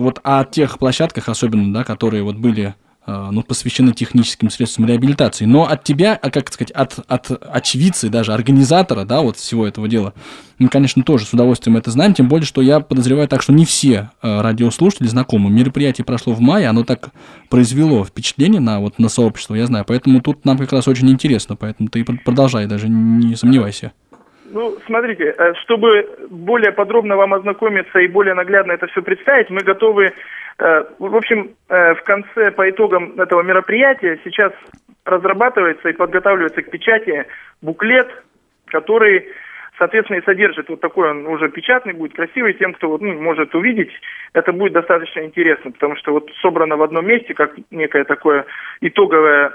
вот о тех площадках особенно, да, которые вот были ну, посвящены техническим средствам реабилитации. Но от тебя, а как сказать, от, от очевидца, даже организатора, да, вот всего этого дела, мы, конечно, тоже с удовольствием это знаем, тем более, что я подозреваю так, что не все э, радиослушатели знакомы. Мероприятие прошло в мае, оно так произвело впечатление на, вот, на сообщество, я знаю, поэтому тут нам как раз очень интересно, поэтому ты продолжай, даже не сомневайся. Ну, смотрите, э, чтобы более подробно вам ознакомиться и более наглядно это все представить, мы готовы Э, в общем, э, в конце, по итогам этого мероприятия, сейчас разрабатывается и подготавливается к печати буклет, который, соответственно, и содержит вот такой, он уже печатный будет, красивый, тем, кто вот, ну, может увидеть, это будет достаточно интересно, потому что вот собрано в одном месте, как некое такое итоговое,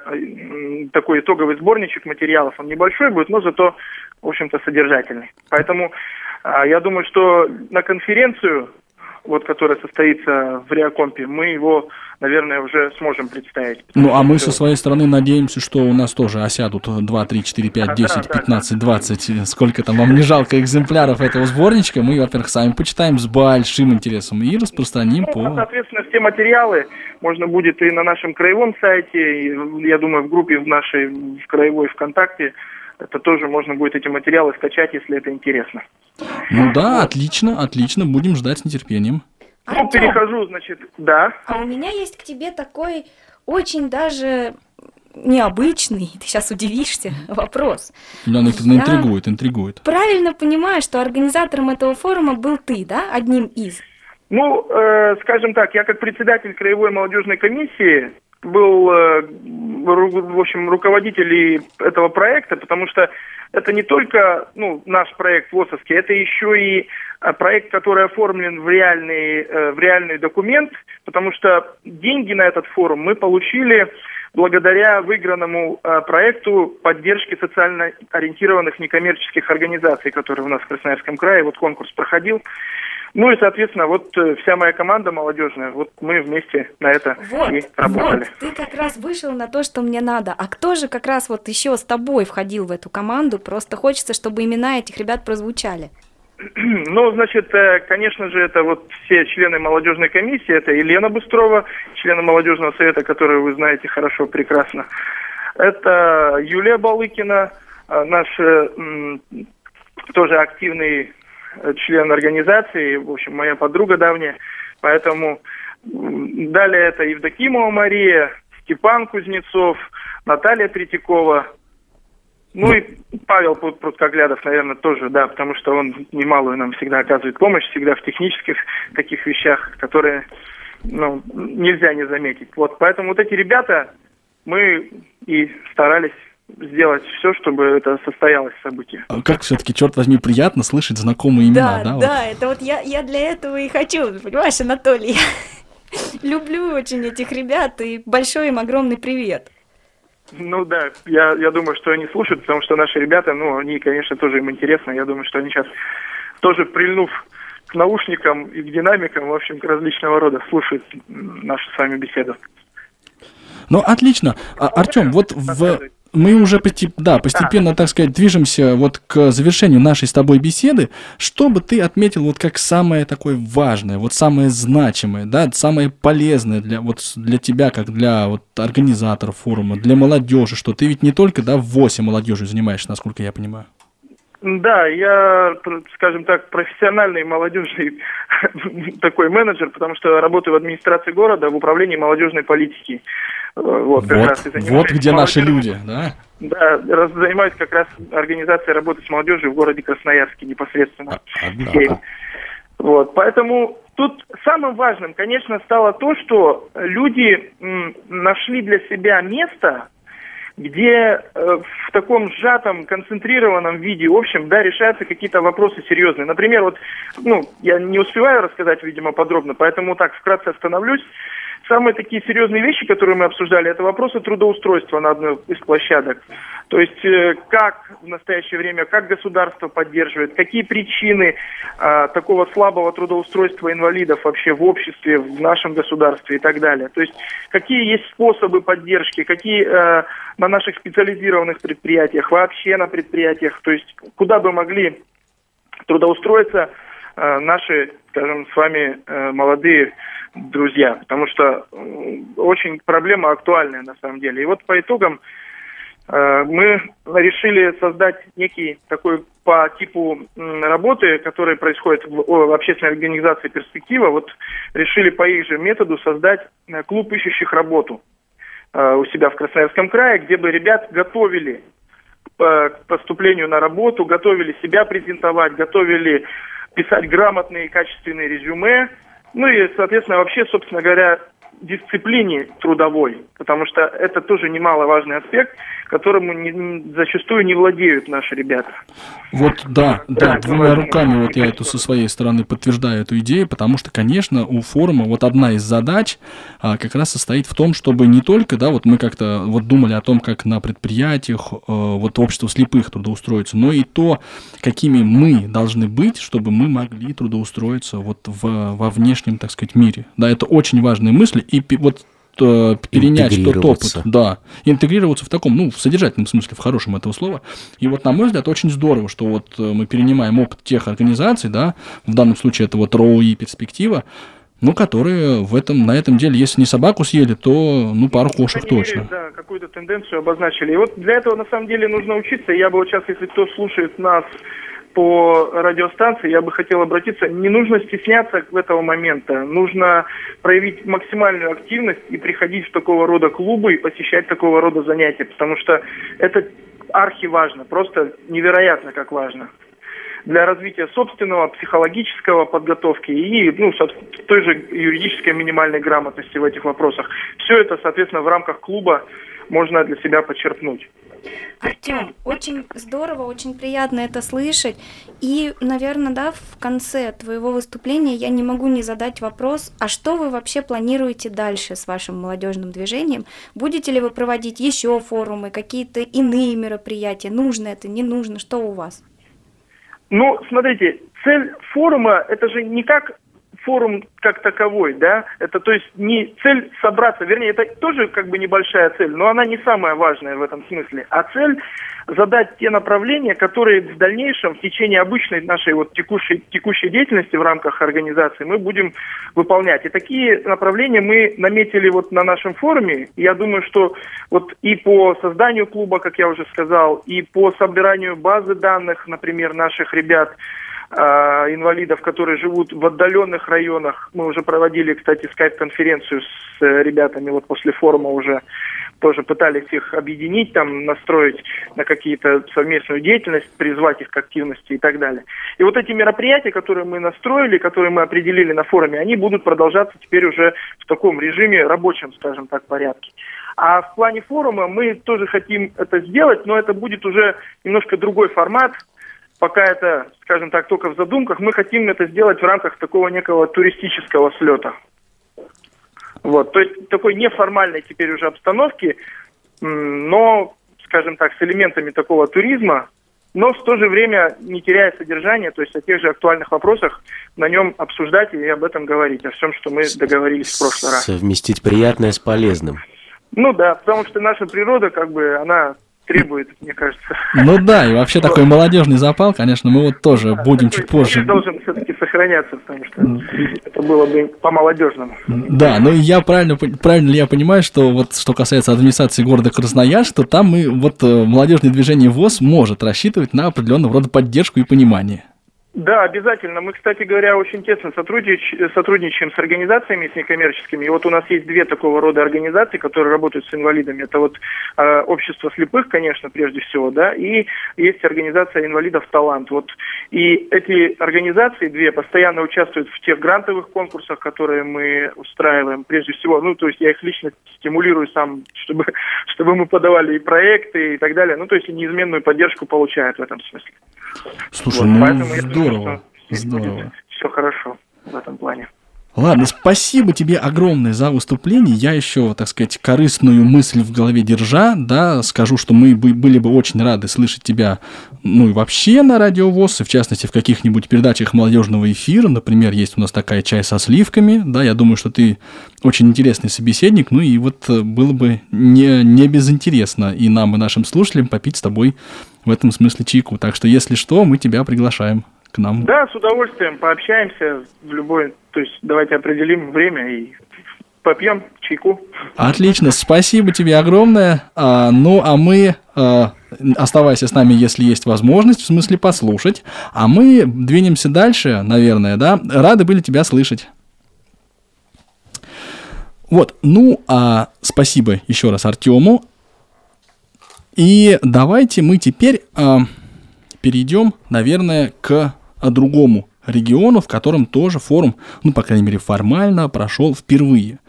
такой итоговый сборничек материалов, он небольшой будет, но зато, в общем-то, содержательный. Поэтому а, я думаю, что на конференцию вот, которая состоится в Реакомпе, мы его, наверное, уже сможем представить. Ну, а мы со своей стороны надеемся, что у нас тоже осядут 2, 3, 4, 5, 10, да, 15, да, 20, сколько там вам не жалко экземпляров этого сборничка, мы, во-первых, сами почитаем с большим интересом и распространим ну, по... Соответственно, все материалы можно будет и на нашем краевом сайте, и, я думаю, в группе в нашей в краевой ВКонтакте, это тоже можно будет эти материалы скачать, если это интересно. Ну да, отлично, отлично, будем ждать с нетерпением. Ну, перехожу, значит, да. А у меня есть к тебе такой очень даже необычный, ты сейчас удивишься, вопрос. Да, ну, это интригует, интригует. Правильно понимаю, что организатором этого форума был ты, да, одним из? Ну, э, скажем так, я как председатель краевой молодежной комиссии был, э, в общем, руководитель этого проекта, потому что это не только ну, наш проект ВОСовский, это еще и э, проект, который оформлен в реальный, э, в реальный документ, потому что деньги на этот форум мы получили благодаря выигранному проекту поддержки социально ориентированных некоммерческих организаций, которые у нас в Красноярском крае, вот конкурс проходил. Ну и, соответственно, вот э, вся моя команда молодежная, вот мы вместе на это вот, и работали. Вот, ты как раз вышел на то, что мне надо. А кто же как раз вот еще с тобой входил в эту команду? Просто хочется, чтобы имена этих ребят прозвучали. Ну, значит, э, конечно же, это вот все члены молодежной комиссии. Это Елена Быстрова, члены молодежного совета, которую вы знаете хорошо, прекрасно. Это Юлия Балыкина, э, наш тоже активный член организации, в общем, моя подруга давняя. Поэтому далее это Евдокимова Мария, Степан Кузнецов, Наталья Третьякова, ну и Павел Пруткоглядов, наверное, тоже, да, потому что он немалую нам всегда оказывает помощь, всегда в технических таких вещах, которые ну, нельзя не заметить. Вот, поэтому вот эти ребята, мы и старались сделать все, чтобы это состоялось событие. А как все-таки, черт возьми, приятно слышать знакомые имена, да? Да, да, вот? это вот я, я для этого и хочу, понимаешь, Анатолий? Люблю очень этих ребят, и большой им огромный привет. Ну да, я, я думаю, что они слушают, потому что наши ребята, ну, они, конечно, тоже им интересно. Я думаю, что они сейчас тоже прильнув к наушникам и к динамикам, в общем, к различного рода, слушают нашу с вами беседу. Ну, отлично. А, Артем, вот в, мы уже да, постепенно, так сказать, движемся вот к завершению нашей с тобой беседы. Что бы ты отметил вот как самое такое важное, вот самое значимое, да, самое полезное для, вот для тебя, как для вот организаторов форума, для молодежи, что ты ведь не только, да, в 8 молодежи занимаешься, насколько я понимаю. Да, я, скажем так, профессиональный молодежный такой менеджер, потому что работаю в администрации города в управлении молодежной политики. Вот, вот, раз вот где наши люди, да? Да, занимаюсь как раз организацией работы с молодежью в городе Красноярске непосредственно. Однако. Вот, поэтому тут самым важным, конечно, стало то, что люди нашли для себя место, где э, в таком сжатом, концентрированном виде, в общем, да, решаются какие-то вопросы серьезные. Например, вот, ну, я не успеваю рассказать, видимо, подробно, поэтому так вкратце остановлюсь. Самые такие серьезные вещи, которые мы обсуждали, это вопросы трудоустройства на одной из площадок. То есть э, как в настоящее время, как государство поддерживает, какие причины э, такого слабого трудоустройства инвалидов вообще в обществе, в нашем государстве и так далее. То есть какие есть способы поддержки, какие э, на наших специализированных предприятиях, вообще на предприятиях, то есть куда бы могли трудоустроиться э, наши, скажем, с вами молодые друзья, потому что э, очень проблема актуальная на самом деле. И вот по итогам э, мы решили создать некий такой по типу работы, который происходит в, общественной организации «Перспектива», вот решили по их же методу создать э, клуб ищущих работу у себя в Красноярском крае, где бы ребят готовили к поступлению на работу, готовили себя презентовать, готовили писать грамотные и качественные резюме, ну и, соответственно, вообще, собственно говоря, дисциплине трудовой, потому что это тоже немаловажный аспект, которому не, зачастую не владеют наши ребята. Вот да, да, двумя руками вот я эту со своей стороны подтверждаю эту идею, потому что, конечно, у форума вот одна из задач а, как раз состоит в том, чтобы не только, да, вот мы как-то вот думали о том, как на предприятиях а, вот общество слепых трудоустроиться, но и то, какими мы должны быть, чтобы мы могли трудоустроиться вот в, во внешнем, так сказать, мире. Да, это очень важные мысли, и вот Э, перенять тот опыт, да, интегрироваться в таком, ну, в содержательном смысле, в хорошем этого слова. И вот, на мой взгляд, очень здорово, что вот э, мы перенимаем опыт тех организаций, да, в данном случае это вот РОУ и перспектива, ну, которые в этом, на этом деле, если не собаку съели, то, ну, пару кошек точно. Мере, да, какую-то тенденцию обозначили. И вот для этого, на самом деле, нужно учиться. Я бы вот сейчас, если кто слушает нас по радиостанции, я бы хотел обратиться, не нужно стесняться этого момента, нужно проявить максимальную активность и приходить в такого рода клубы и посещать такого рода занятия, потому что это архи важно, просто невероятно как важно для развития собственного психологического подготовки и ну, той же юридической минимальной грамотности в этих вопросах. Все это, соответственно, в рамках клуба можно для себя почерпнуть. Артем, очень здорово, очень приятно это слышать. И, наверное, да, в конце твоего выступления я не могу не задать вопрос, а что вы вообще планируете дальше с вашим молодежным движением? Будете ли вы проводить еще форумы, какие-то иные мероприятия? Нужно это, не нужно? Что у вас? Ну, смотрите, цель форума это же не как форум как таковой, да, это то есть не цель собраться, вернее, это тоже как бы небольшая цель, но она не самая важная в этом смысле, а цель задать те направления, которые в дальнейшем, в течение обычной нашей вот текущей, текущей деятельности в рамках организации мы будем выполнять. И такие направления мы наметили вот на нашем форуме. Я думаю, что вот и по созданию клуба, как я уже сказал, и по собиранию базы данных, например, наших ребят, инвалидов, которые живут в отдаленных районах. Мы уже проводили, кстати, скайп-конференцию с э, ребятами вот после форума уже тоже пытались их объединить, там, настроить на какие-то совместную деятельность, призвать их к активности и так далее. И вот эти мероприятия, которые мы настроили, которые мы определили на форуме, они будут продолжаться теперь уже в таком режиме рабочем, скажем так, порядке. А в плане форума мы тоже хотим это сделать, но это будет уже немножко другой формат, пока это, скажем так, только в задумках, мы хотим это сделать в рамках такого некого туристического слета. Вот, то есть такой неформальной теперь уже обстановки, но, скажем так, с элементами такого туризма, но в то же время не теряя содержания, то есть о тех же актуальных вопросах на нем обсуждать и об этом говорить, о всем, что мы договорились в прошлый раз. Совместить приятное с полезным. Ну да, потому что наша природа, как бы, она требует, мне кажется. Ну да, и вообще такой молодежный запал, конечно, мы вот тоже да, будем чуть позже. должен все-таки сохраняться, потому что это было бы по-молодежному. Да, ну я правильно, правильно ли я понимаю, что вот что касается администрации города Красноярск, что там мы, вот э, молодежное движение ВОЗ может рассчитывать на определенного рода поддержку и понимание. Да, обязательно. Мы, кстати говоря, очень тесно сотрудничаем, сотрудничаем с организациями, с некоммерческими. И вот у нас есть две такого рода организации, которые работают с инвалидами. Это вот э, общество слепых, конечно, прежде всего, да, и есть организация инвалидов «Талант». Вот. И эти организации, две, постоянно участвуют в тех грантовых конкурсах, которые мы устраиваем, прежде всего. Ну, то есть я их лично стимулирую сам, чтобы, чтобы мы подавали и проекты и так далее. Ну, то есть неизменную поддержку получают в этом смысле. Слушай, вот, ну здорово, думаю, здорово. Все хорошо в этом плане. Ладно, спасибо тебе огромное за выступление. Я еще, так сказать, корыстную мысль в голове держа, да, скажу, что мы бы, были бы очень рады слышать тебя, ну и вообще на радио и в частности в каких-нибудь передачах молодежного эфира. Например, есть у нас такая чай со сливками, да, я думаю, что ты очень интересный собеседник, ну и вот э, было бы не, не безинтересно и нам, и нашим слушателям попить с тобой в этом смысле чайку. Так что, если что, мы тебя приглашаем к нам. Да, с удовольствием пообщаемся в любой... То есть давайте определим время и попьем чайку. Отлично, спасибо тебе огромное. А, ну, а мы, а, оставайся с нами, если есть возможность, в смысле послушать. А мы двинемся дальше, наверное, да? Рады были тебя слышать. Вот, ну, а спасибо еще раз Артему. И давайте мы теперь а, перейдем, наверное, к а, другому региону, в котором тоже форум, ну, по крайней мере, формально прошел впервые.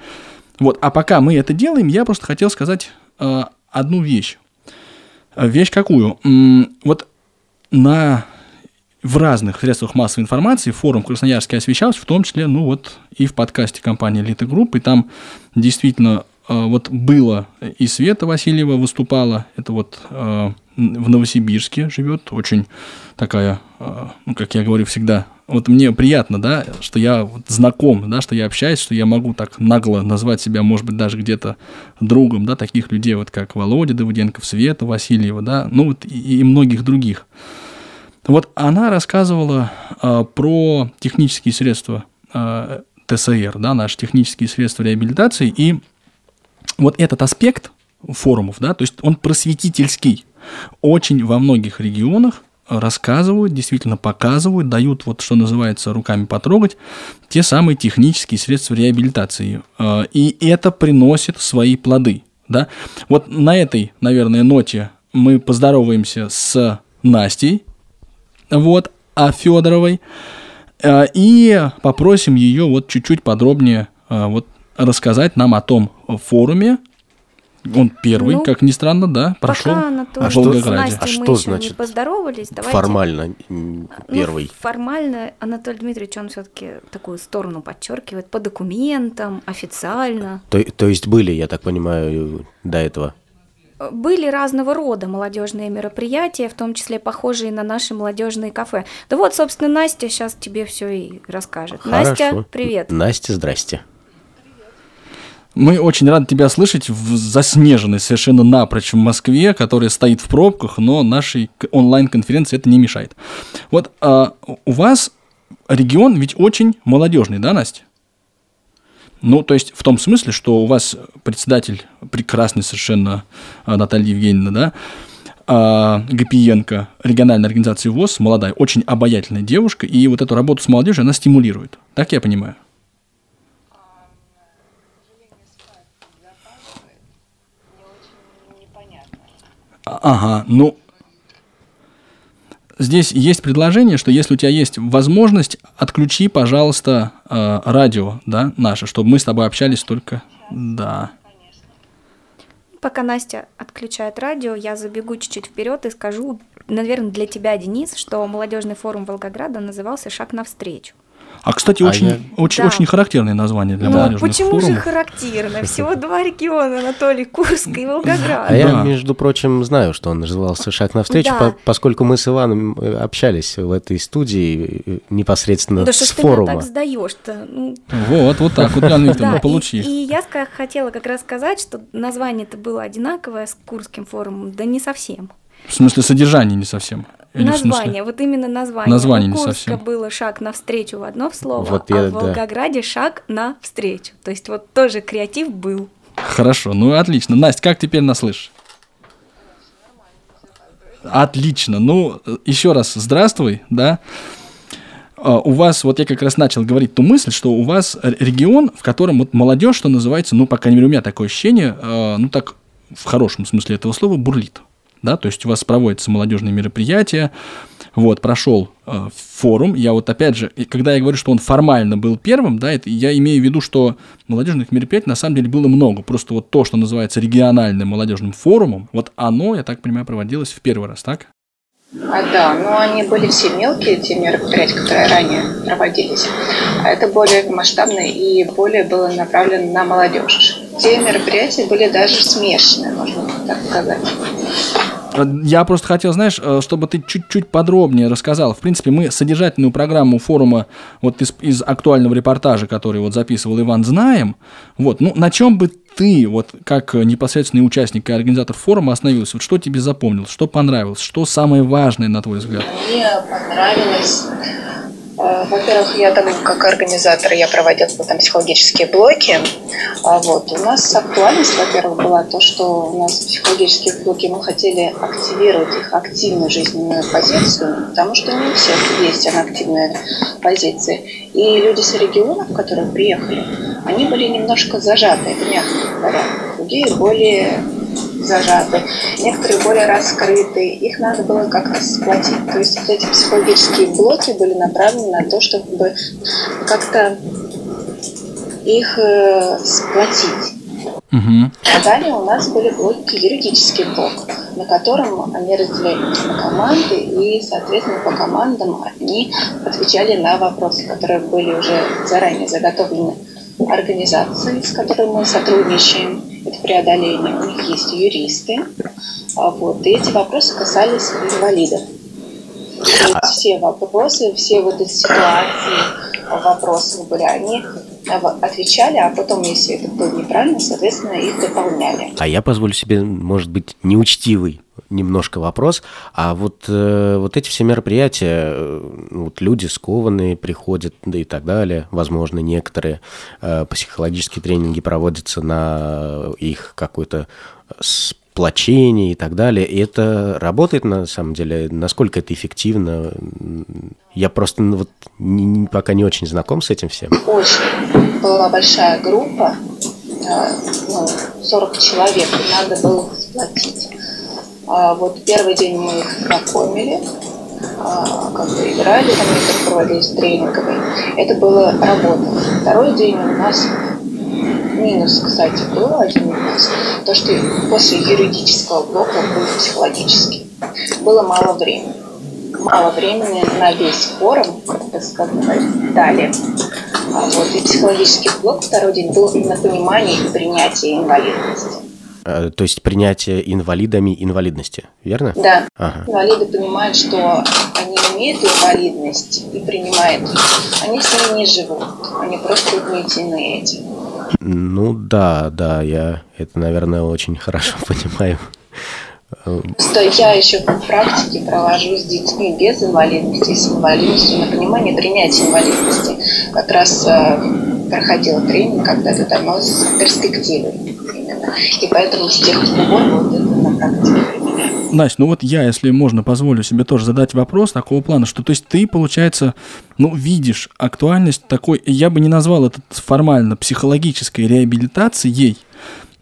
Вот, а пока мы это делаем, я просто хотел сказать э, одну вещь. Вещь какую? М-м, вот на в разных средствах массовой информации форум Красноярский освещался, в том числе, ну вот, и в подкасте компании «Элита Групп», и там действительно э, вот было и Света Васильева выступала, это вот э, в Новосибирске живет, очень такая, э, ну, как я говорю всегда, вот мне приятно, да, что я вот знаком, да, что я общаюсь, что я могу так нагло назвать себя, может быть, даже где-то другом, да, таких людей, вот как Володя Давыденков, Света Васильева, да, ну вот и, и многих других. Вот она рассказывала э, про технические средства э, ТСР, да, наши технические средства реабилитации, и вот этот аспект форумов, да, то есть он просветительский. Очень во многих регионах рассказывают, действительно показывают, дают вот что называется руками потрогать те самые технические средства реабилитации. Э, и это приносит свои плоды. Да? Вот на этой, наверное, ноте мы поздороваемся с Настей, вот, а Федоровой, э, и попросим ее вот чуть-чуть подробнее э, вот рассказать нам о том форуме, он первый, ну, как ни странно, да, прошел а что, Настей а мы что еще значит не поздоровались. Давайте, формально ну, первый? формально Анатолий Дмитриевич, он все-таки такую сторону подчеркивает по документам, официально. То, то есть были, я так понимаю, до этого? Были разного рода молодежные мероприятия, в том числе похожие на наши молодежные кафе. Да вот, собственно, Настя сейчас тебе все и расскажет. Хорошо. Настя, привет. Настя, здрасте. Мы очень рады тебя слышать в заснеженной совершенно напрочь в Москве, которая стоит в пробках, но нашей онлайн-конференции это не мешает. Вот а, у вас регион ведь очень молодежный, да, Настя? Ну, то есть в том смысле, что у вас председатель прекрасный совершенно а, Наталья Евгеньевна, да, а, Гапиенко, региональной организации ВОЗ, молодая, очень обаятельная девушка, и вот эту работу с молодежью она стимулирует. Так я понимаю? Ага, ну, здесь есть предложение, что если у тебя есть возможность, отключи, пожалуйста, э, радио, да, наше, чтобы мы с тобой общались только, да. Пока Настя отключает радио, я забегу чуть-чуть вперед и скажу, наверное, для тебя, Денис, что молодежный форум Волгограда назывался «Шаг навстречу». А, кстати, А очень, я- очень, Да. очень характерное название для Ну, молодежных почему форумов. же характерно? Всего два региона, Анатолий, Курск и Волгоград. А я, Да. между прочим, знаю, что он назывался «Шаг навстречу», Да. по- поскольку мы с Иваном э, общались в этой студии э, непосредственно Да что с ж ты меня форума. так сдаешь-то? Ну, Вот, вот так вот, Ганна Викторовна, Да, и- получи. И, я хотела как раз сказать, что название-то было одинаковое с Курским форумом, да не совсем. В смысле, содержание не совсем. Или в название, вот именно название. Название У не Курска совсем. было шаг навстречу в одно слово, Вот а я- в да. Волгограде шаг навстречу. То есть вот тоже креатив был. Хорошо, ну отлично. Настя, как теперь нас слышишь? Отлично. Ну, еще раз здравствуй, да. А, У вас, вот я как раз начал говорить ту мысль, что у вас регион, в котором вот молодежь, что называется, ну, по крайней мере, у меня такое ощущение, э, ну, так, в хорошем смысле этого слова, бурлит. Да, то есть у вас проводятся молодежные мероприятия, вот, прошел э, форум. Я вот опять же, когда я говорю, что он формально был первым, да, это я имею в виду, что молодежных мероприятий на самом деле было много. Просто вот то, что называется региональным молодежным форумом, вот оно, я так понимаю, проводилось в первый раз, так? А, да, но они были все мелкие, те мероприятия, которые ранее проводились. А это более масштабные и более было направлено на молодежь. Те мероприятия были даже смешанные, можно так сказать. Я просто хотел, знаешь, э, чтобы ты чуть-чуть подробнее рассказал. В принципе, мы содержательную программу форума вот из, из актуального репортажа, который вот записывал Иван, знаем. Вот, ну, на чем бы ты, вот как непосредственный участник и организатор форума, остановился? Вот что тебе запомнилось, что понравилось, что самое важное, на твой взгляд? Мне понравилось во-первых, я там как организатор, я проводила там психологические блоки. А вот у нас актуальность, во-первых, была то, что у нас психологические блоки мы хотели активировать их активную жизненную позицию, потому что не у всех есть она активная позиция. И люди с регионов, которые приехали, они были немножко зажаты, это мягко говоря. Другие более зажаты, некоторые более раскрыты, их надо было как раз сплотить. То есть вот эти психологические блоки были направлены на то, чтобы как-то их э, сплотить. Угу. А далее у нас были блоки, юридический блок, на котором они разделялись на команды, и, соответственно, по командам они отвечали на вопросы, которые были уже заранее заготовлены организацией, с которой мы сотрудничаем это преодоление. У них есть юристы. А вот, и эти вопросы касались инвалидов. То есть все вопросы, все вот эти ситуации, вопросы были, они отвечали, а потом, если это было неправильно, соответственно, их дополняли. А я позволю себе, может быть, неучтивый немножко вопрос. А вот, э, вот эти все мероприятия, э, вот люди скованные приходят, да и так далее, возможно, некоторые э, психологические тренинги проводятся на их какой-то сплочение и так далее. И это работает на самом деле? Насколько это эффективно? Я просто ну, вот не, пока не очень знаком с этим всем. Очень. Была большая группа, э, ну, 40 человек, надо было их сплотить. А вот первый день мы их знакомили, а, как бы играли, там проводились тренинговые. Это была работа. Второй день у нас минус, кстати, был один минус. То, что после юридического блока был психологический. Было мало времени. Мало времени на весь форум, бы сказать, дали. А вот и психологический блок второй день был на понимание и принятие инвалидности. Э, то есть принятие инвалидами инвалидности, верно? Да. Ага. Инвалиды понимают, что они имеют инвалидность и принимают Они с ней не живут, они просто угнетены этим. Ну да, да, я это, наверное, очень хорошо понимаю. Просто я еще по практике провожу с детьми без инвалидности, с инвалидностью на понимание принятия инвалидности. Как раз э, проходила тренинг когда-то давно с перспективой. И поэтому с тех пор вот это на практике Настя, ну вот я, если можно, позволю себе тоже задать вопрос такого плана, что то есть ты, получается, ну, видишь актуальность такой, я бы не назвал это формально психологической реабилитацией,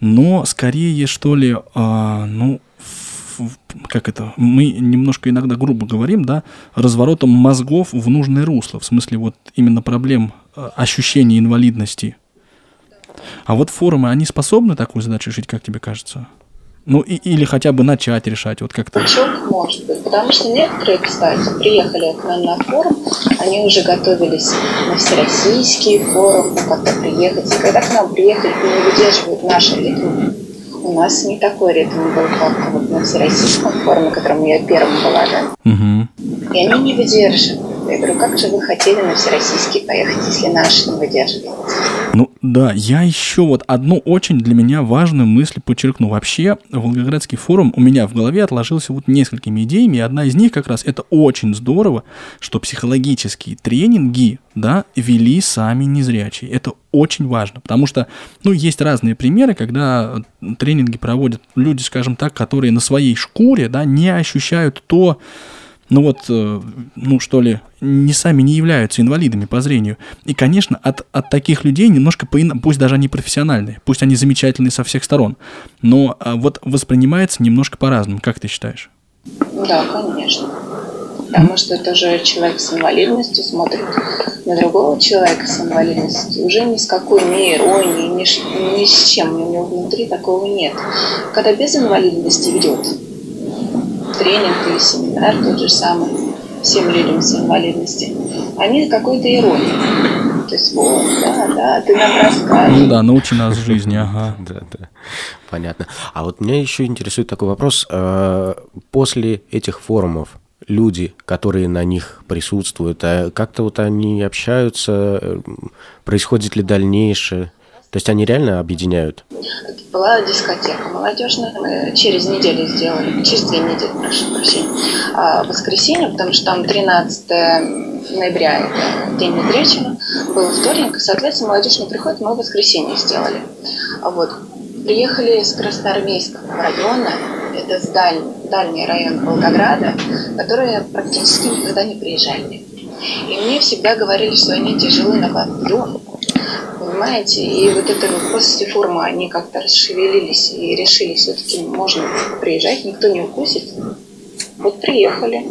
но скорее, что ли, а, ну, как это, мы немножко иногда грубо говорим, да, разворотом мозгов в нужное русло, в смысле вот именно проблем а, ощущения инвалидности а вот форумы, они способны такую задачу решить, как тебе кажется? Ну, и, или хотя бы начать решать, вот как-то. Чуть может быть, потому что некоторые, кстати, приехали к нам на форум, они уже готовились на всероссийский форум, ну, как-то приехать. И когда к нам приехали и не выдерживают наши ритмы, у нас не такой ритм был, как вот на всероссийском форуме, на котором я первым была, да? Угу. И они не выдерживают. Я говорю, как же вы хотели на всероссийский поехать, если наш не выдерживаете? Ну да, я еще вот одну очень для меня важную мысль подчеркну. Вообще, Волгоградский форум у меня в голове отложился вот несколькими идеями, и одна из них как раз это очень здорово, что психологические тренинги, да, вели сами незрячие. Это очень важно, потому что, ну, есть разные примеры, когда тренинги проводят люди, скажем так, которые на своей шкуре, да, не ощущают то, ну вот, э, ну что ли, не сами не являются инвалидами по зрению. И, конечно, от, от таких людей немножко, пусть даже они профессиональные, пусть они замечательные со всех сторон, но а, вот воспринимается немножко по-разному. Как ты считаешь? Да, конечно. Потому что это же человек с инвалидностью смотрит на другого человека с инвалидностью. Уже ни с какой ни иронией, ни, ни с чем у него внутри такого нет. Когда без инвалидности идет, тренинг или семинар тот же самый всем людям с инвалидностью, они какой-то иронии. То есть, вот, да, да, ты нам расскажешь. Ну да, научи нас жизни, ага. Да, да. Понятно. А вот меня еще интересует такой вопрос. Э, после этих форумов люди, которые на них присутствуют, а как-то вот они общаются, э, происходит ли дальнейшее? То есть они реально объединяют? Была дискотека молодежная, через неделю сделали, через две недели, прошу прощения, а воскресенье, потому что там 13 ноября, это день незрячего, был вторник, соответственно, молодежь не приходит, мы воскресенье сделали. А вот. Приехали из Красноармейского района, это с даль, дальний район Волгограда, которые практически никогда не приезжали. И мне всегда говорили, что они тяжелы на подъем, понимаете? И вот это после форума они как-то расшевелились и решили, все-таки можно приезжать, никто не укусит. Вот приехали.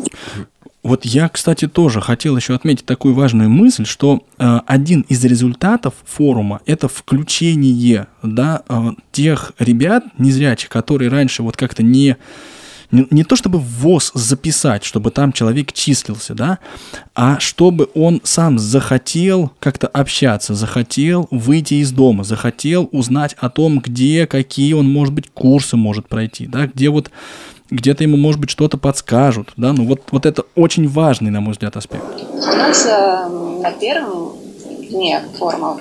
Вот я, кстати, тоже хотел еще отметить такую важную мысль, что э, один из результатов форума это включение да, э, тех ребят незрячих, которые раньше вот как-то не не, не то чтобы ВОЗ записать, чтобы там человек числился, да, а чтобы он сам захотел как-то общаться, захотел выйти из дома, захотел узнать о том, где, какие он, может быть, курсы может пройти, да, где вот где-то ему, может быть, что-то подскажут, да, ну вот, вот это очень важный, на мой взгляд, аспект. У нас э, на первом дне форума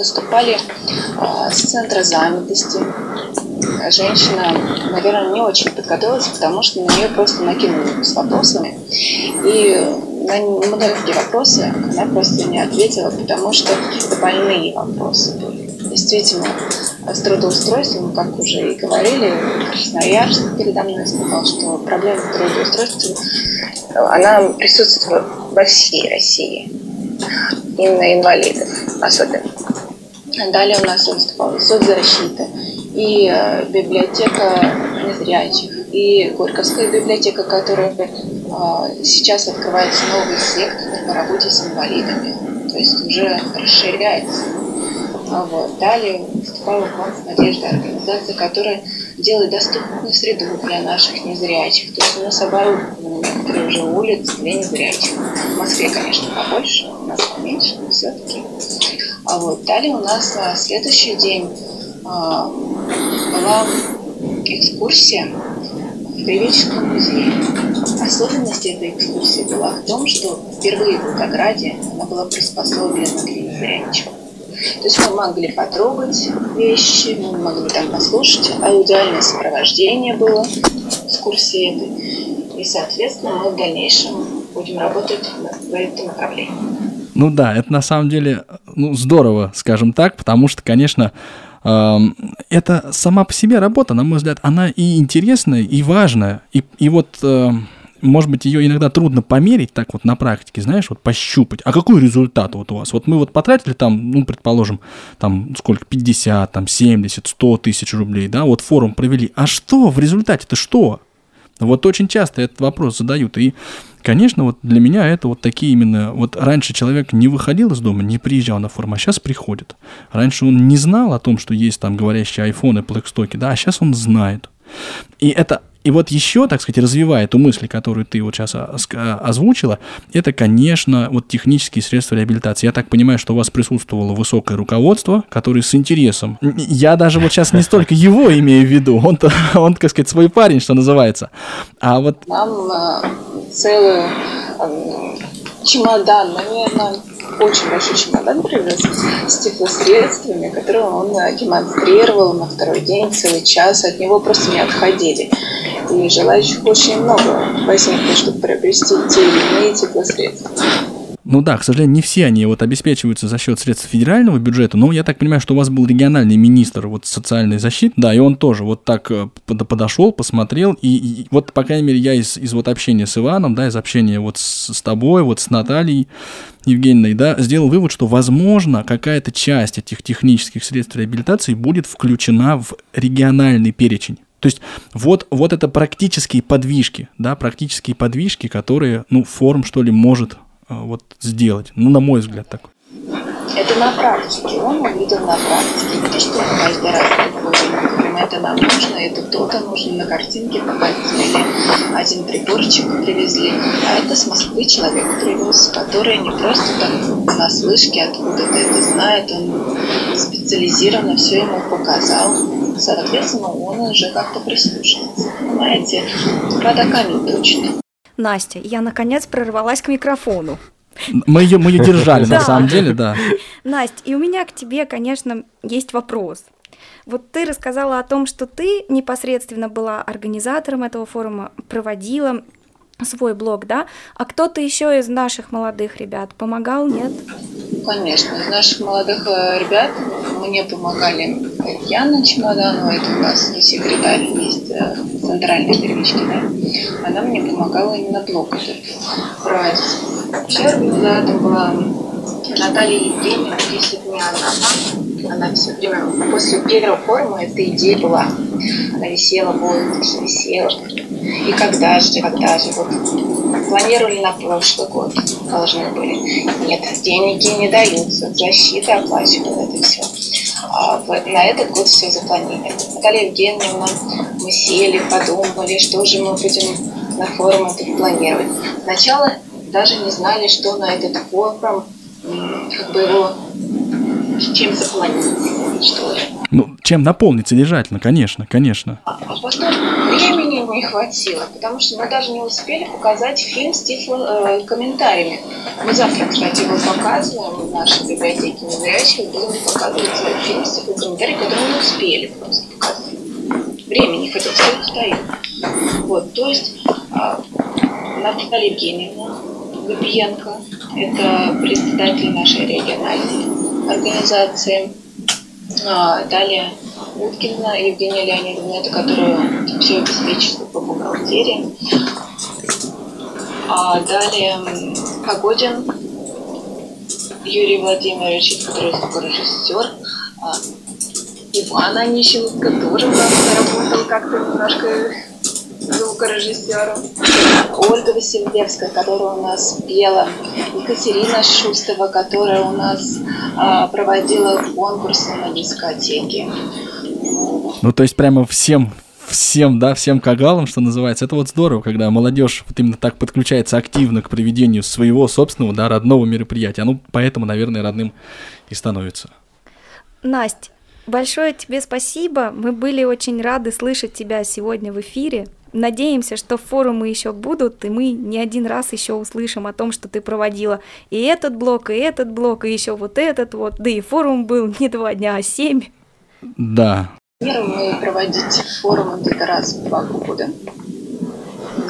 выступали э, с центра занятости. Женщина, наверное, не очень подготовилась, потому что на нее просто накинули с вопросами. И на многие вопросы она просто не ответила, потому что это больные вопросы были. Действительно, с трудоустройством, как уже и говорили, Красноярск передо мной сказал, что проблема трудоустройства, она присутствует во всей России, именно инвалидов особенно. Далее у нас соцзащита и э, библиотека незрячих, и Горьковская библиотека, которая э, сейчас открывается новый сектор по работе с инвалидами, то есть уже расширяется. А вот. Далее выступала у «Надежда» организация, которая делает доступную среду для наших незрячих. То есть у нас оборудованы некоторые уже улицы для незрячих. В Москве, конечно, побольше, у нас поменьше, но все-таки. А вот далее у нас на следующий день а, была экскурсия в Кривическом музее. Особенность этой экскурсии была в том, что впервые в Волгограде она была приспособлена для незрячих. То есть мы могли потрогать вещи, мы могли там послушать, аудиальное сопровождение было экскурсии этой. И, соответственно, мы в дальнейшем будем работать в этом направлении. Ну да, это на самом деле ну, здорово, скажем так, потому что, конечно, это сама по себе работа, на мой взгляд, она и интересная, и важная. И, и вот может быть, ее иногда трудно померить так вот на практике, знаешь, вот пощупать. А какой результат вот у вас? Вот мы вот потратили там, ну, предположим, там сколько, 50, там 70, 100 тысяч рублей, да, вот форум провели. А что в результате-то что? Вот очень часто этот вопрос задают. И, конечно, вот для меня это вот такие именно... Вот раньше человек не выходил из дома, не приезжал на форум, а сейчас приходит. Раньше он не знал о том, что есть там говорящие айфоны, плэкстоки, да, а сейчас он знает. И это и вот еще, так сказать, развивая эту мысль, которую ты вот сейчас озвучила, это, конечно, вот технические средства реабилитации. Я так понимаю, что у вас присутствовало высокое руководство, которое с интересом. Я даже вот сейчас не столько его имею в виду, он, он так сказать, свой парень, что называется. А вот... Нам э, целый э, чемодан, наверное, очень большой чемодан привез с теплосредствами, которые он э, демонстрировал на второй день, целый час. От него просто не отходили. И желающих очень много возникло, чтобы приобрести те или иные теплосредства. Ну да, к сожалению, не все они вот обеспечиваются за счет средств федерального бюджета, но я так понимаю, что у вас был региональный министр вот социальной защиты, да, и он тоже вот так э, подошел, посмотрел, и, и вот, по крайней мере, я из, из вот общения с Иваном, да, из общения вот с, с тобой, вот с Натальей Евгеньевной, да, сделал вывод, что, возможно, какая-то часть этих технических средств реабилитации будет включена в региональный перечень. То есть вот, вот это практические подвижки, да, практические подвижки, которые, ну, форум, что ли, может вот сделать. Ну, на мой взгляд, так. Это на практике. Он увидел на практике, не то, что каждый раз приходим. это нам нужно, это то-то нужно, на картинке показывали. Один приборчик привезли, а это с Москвы человек привез, который не просто там на слышке откуда-то это знает, он специализированно все ему показал. Соответственно, он уже как-то прислушивается. Понимаете, вода камень точно. Настя, я наконец прорвалась к микрофону. Мы ее, мы ее держали, на самом деле, да. Настя, и у меня к тебе, конечно, есть вопрос. Вот ты рассказала о том, что ты непосредственно была организатором этого форума, проводила свой блог, да? А кто-то еще из наших молодых ребят помогал, нет? Конечно, из наших молодых э, ребят мне помогали Яна Чемоданова, это у нас секретарь есть э, центральной первички, да? Она мне помогала именно блог этот проводить. Вообще организатором была Наталья Евгеньевна, если бы не она, она все время, после первого форума эта идея была. Она висела, воздухе, висела. И когда же, когда же, вот планировали на прошлый год, должны были. Нет, деньги не даются, защита оплачивала это все. А на этот год все запланировали. Наталья Евгеньевна, мы сели, подумали, что же мы будем на форум это планировать. Сначала даже не знали, что на этот форум, как бы его, чем запланировать, что ли. Ну, чем наполнить содержательно, конечно, конечно. А потом времени не хватило, потому что мы даже не успели показать фильм с тифло э, комментариями. Мы завтра, кстати, его показываем в нашей библиотеке незрячих, будем показывать э, фильм с тифлокомментариями, который не успели просто показать. Времени не хватило, все устаю. Вот, то есть а, Наталья Евгеньевна Губиенко, это председатель нашей региональной организации, а, далее Уткина Евгения Леонидовна, это которая все обеспечивает по бухгалтерии. А далее Погодин Юрий Владимирович, который звукорежиссер. А, Иван Онищенко тоже у нас работал как-то немножко звукорежиссером. Ольга Васильевская, которая у нас пела. Екатерина Шустова, которая у нас а, проводила конкурсы на дискотеке. Ну, то есть прямо всем, всем, да, всем кагалам, что называется. Это вот здорово, когда молодежь вот именно так подключается активно к проведению своего собственного, да, родного мероприятия. Ну, поэтому, наверное, родным и становится. Настя, большое тебе спасибо. Мы были очень рады слышать тебя сегодня в эфире. Надеемся, что форумы еще будут, и мы не один раз еще услышим о том, что ты проводила и этот блок, и этот блок, и еще вот этот вот. Да и форум был не два дня, а семь. Да, Планируем мы проводить форумы где-то раз в два года.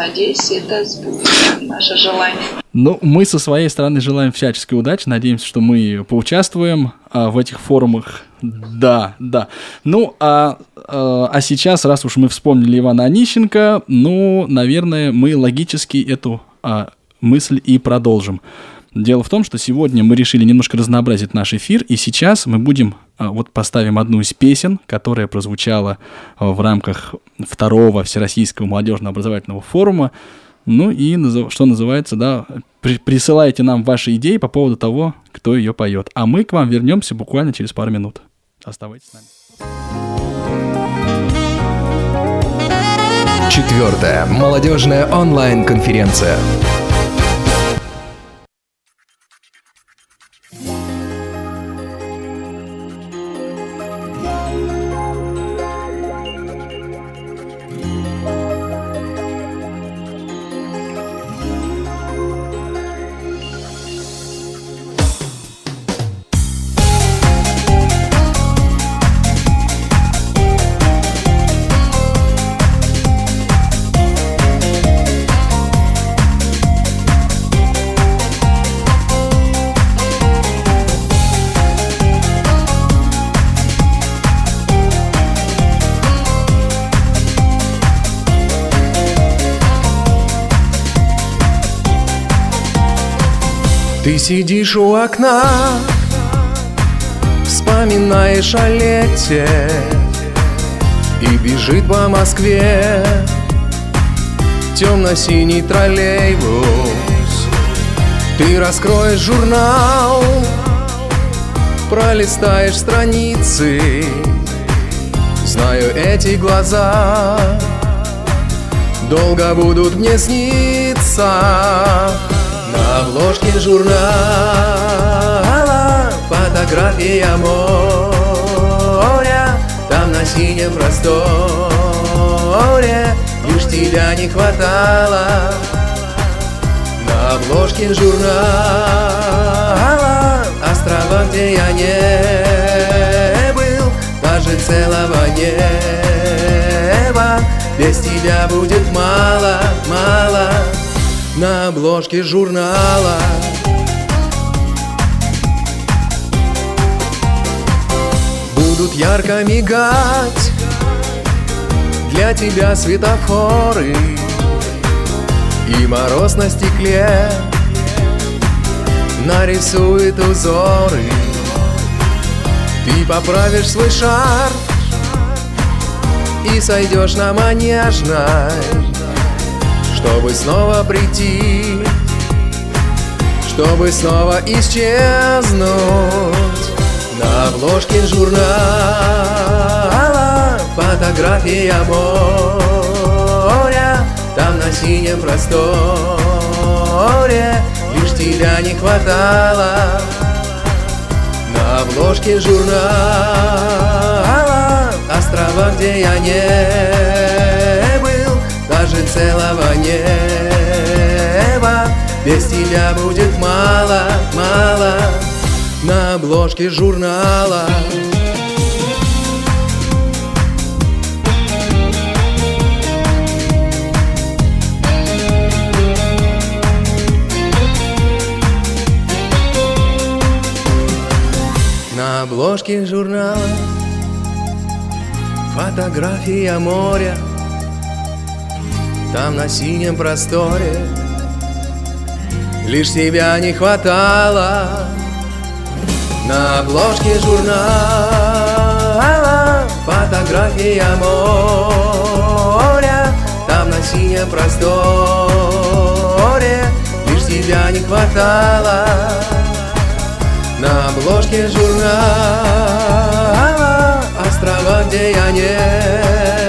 Надеюсь, это сбудется наше желание. Ну, мы со своей стороны желаем всяческой удачи, надеемся, что мы поучаствуем а, в этих форумах. Да, да. Ну, а, а, а сейчас, раз уж мы вспомнили Ивана Онищенко, ну, наверное, мы логически эту а, мысль и продолжим. Дело в том, что сегодня мы решили немножко разнообразить наш эфир, и сейчас мы будем, а, вот поставим одну из песен, которая прозвучала а, в рамках второго Всероссийского молодежного образовательного форума. Ну и, что называется, да, при- присылайте нам ваши идеи по поводу того, кто ее поет. А мы к вам вернемся буквально через пару минут. Оставайтесь с нами. Четвертая молодежная онлайн-конференция. Сидишь у окна, вспоминаешь о лете И бежит по Москве темно-синий троллейбус. Ты раскроешь журнал, пролистаешь страницы Знаю эти глаза. Долго будут мне сниться обложке журнала Фотография моря Там на синем просторе Лишь тебя не хватало. На обложке журнала Острова, где я не был Даже целого неба. Без тебя будет мало, мало На обложке журнала. Будут ярко мигать Для тебя светофоры. И мороз на стекле Нарисует узоры. Ты поправишь свой шар И сойдешь на манежной Чтобы снова прийти. Чтобы снова исчезнуть. На обложке журнала Фотография моря. Там на синем просторе Лишь тебя не хватало. На обложке журнала Острова, где я не был Даже целого неба. Без тебя будет мало, мало На обложке журнала. На обложке журнала Фотография моря Там на синем просторе. Лишь тебя не хватало На обложке журнала. Фотография моря Там на синем просторе. Лишь тебя не хватало на обложке журнала. Острова, где я не был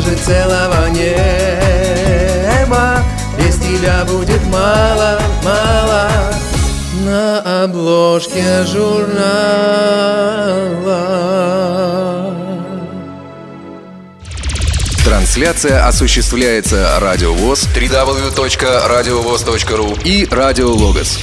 Даже целого неба. Без тебя будет мало, мало. На обложке журнала. Трансляция осуществляется Радио ВОЗ, www.radiovoz.ru и Радио Логос.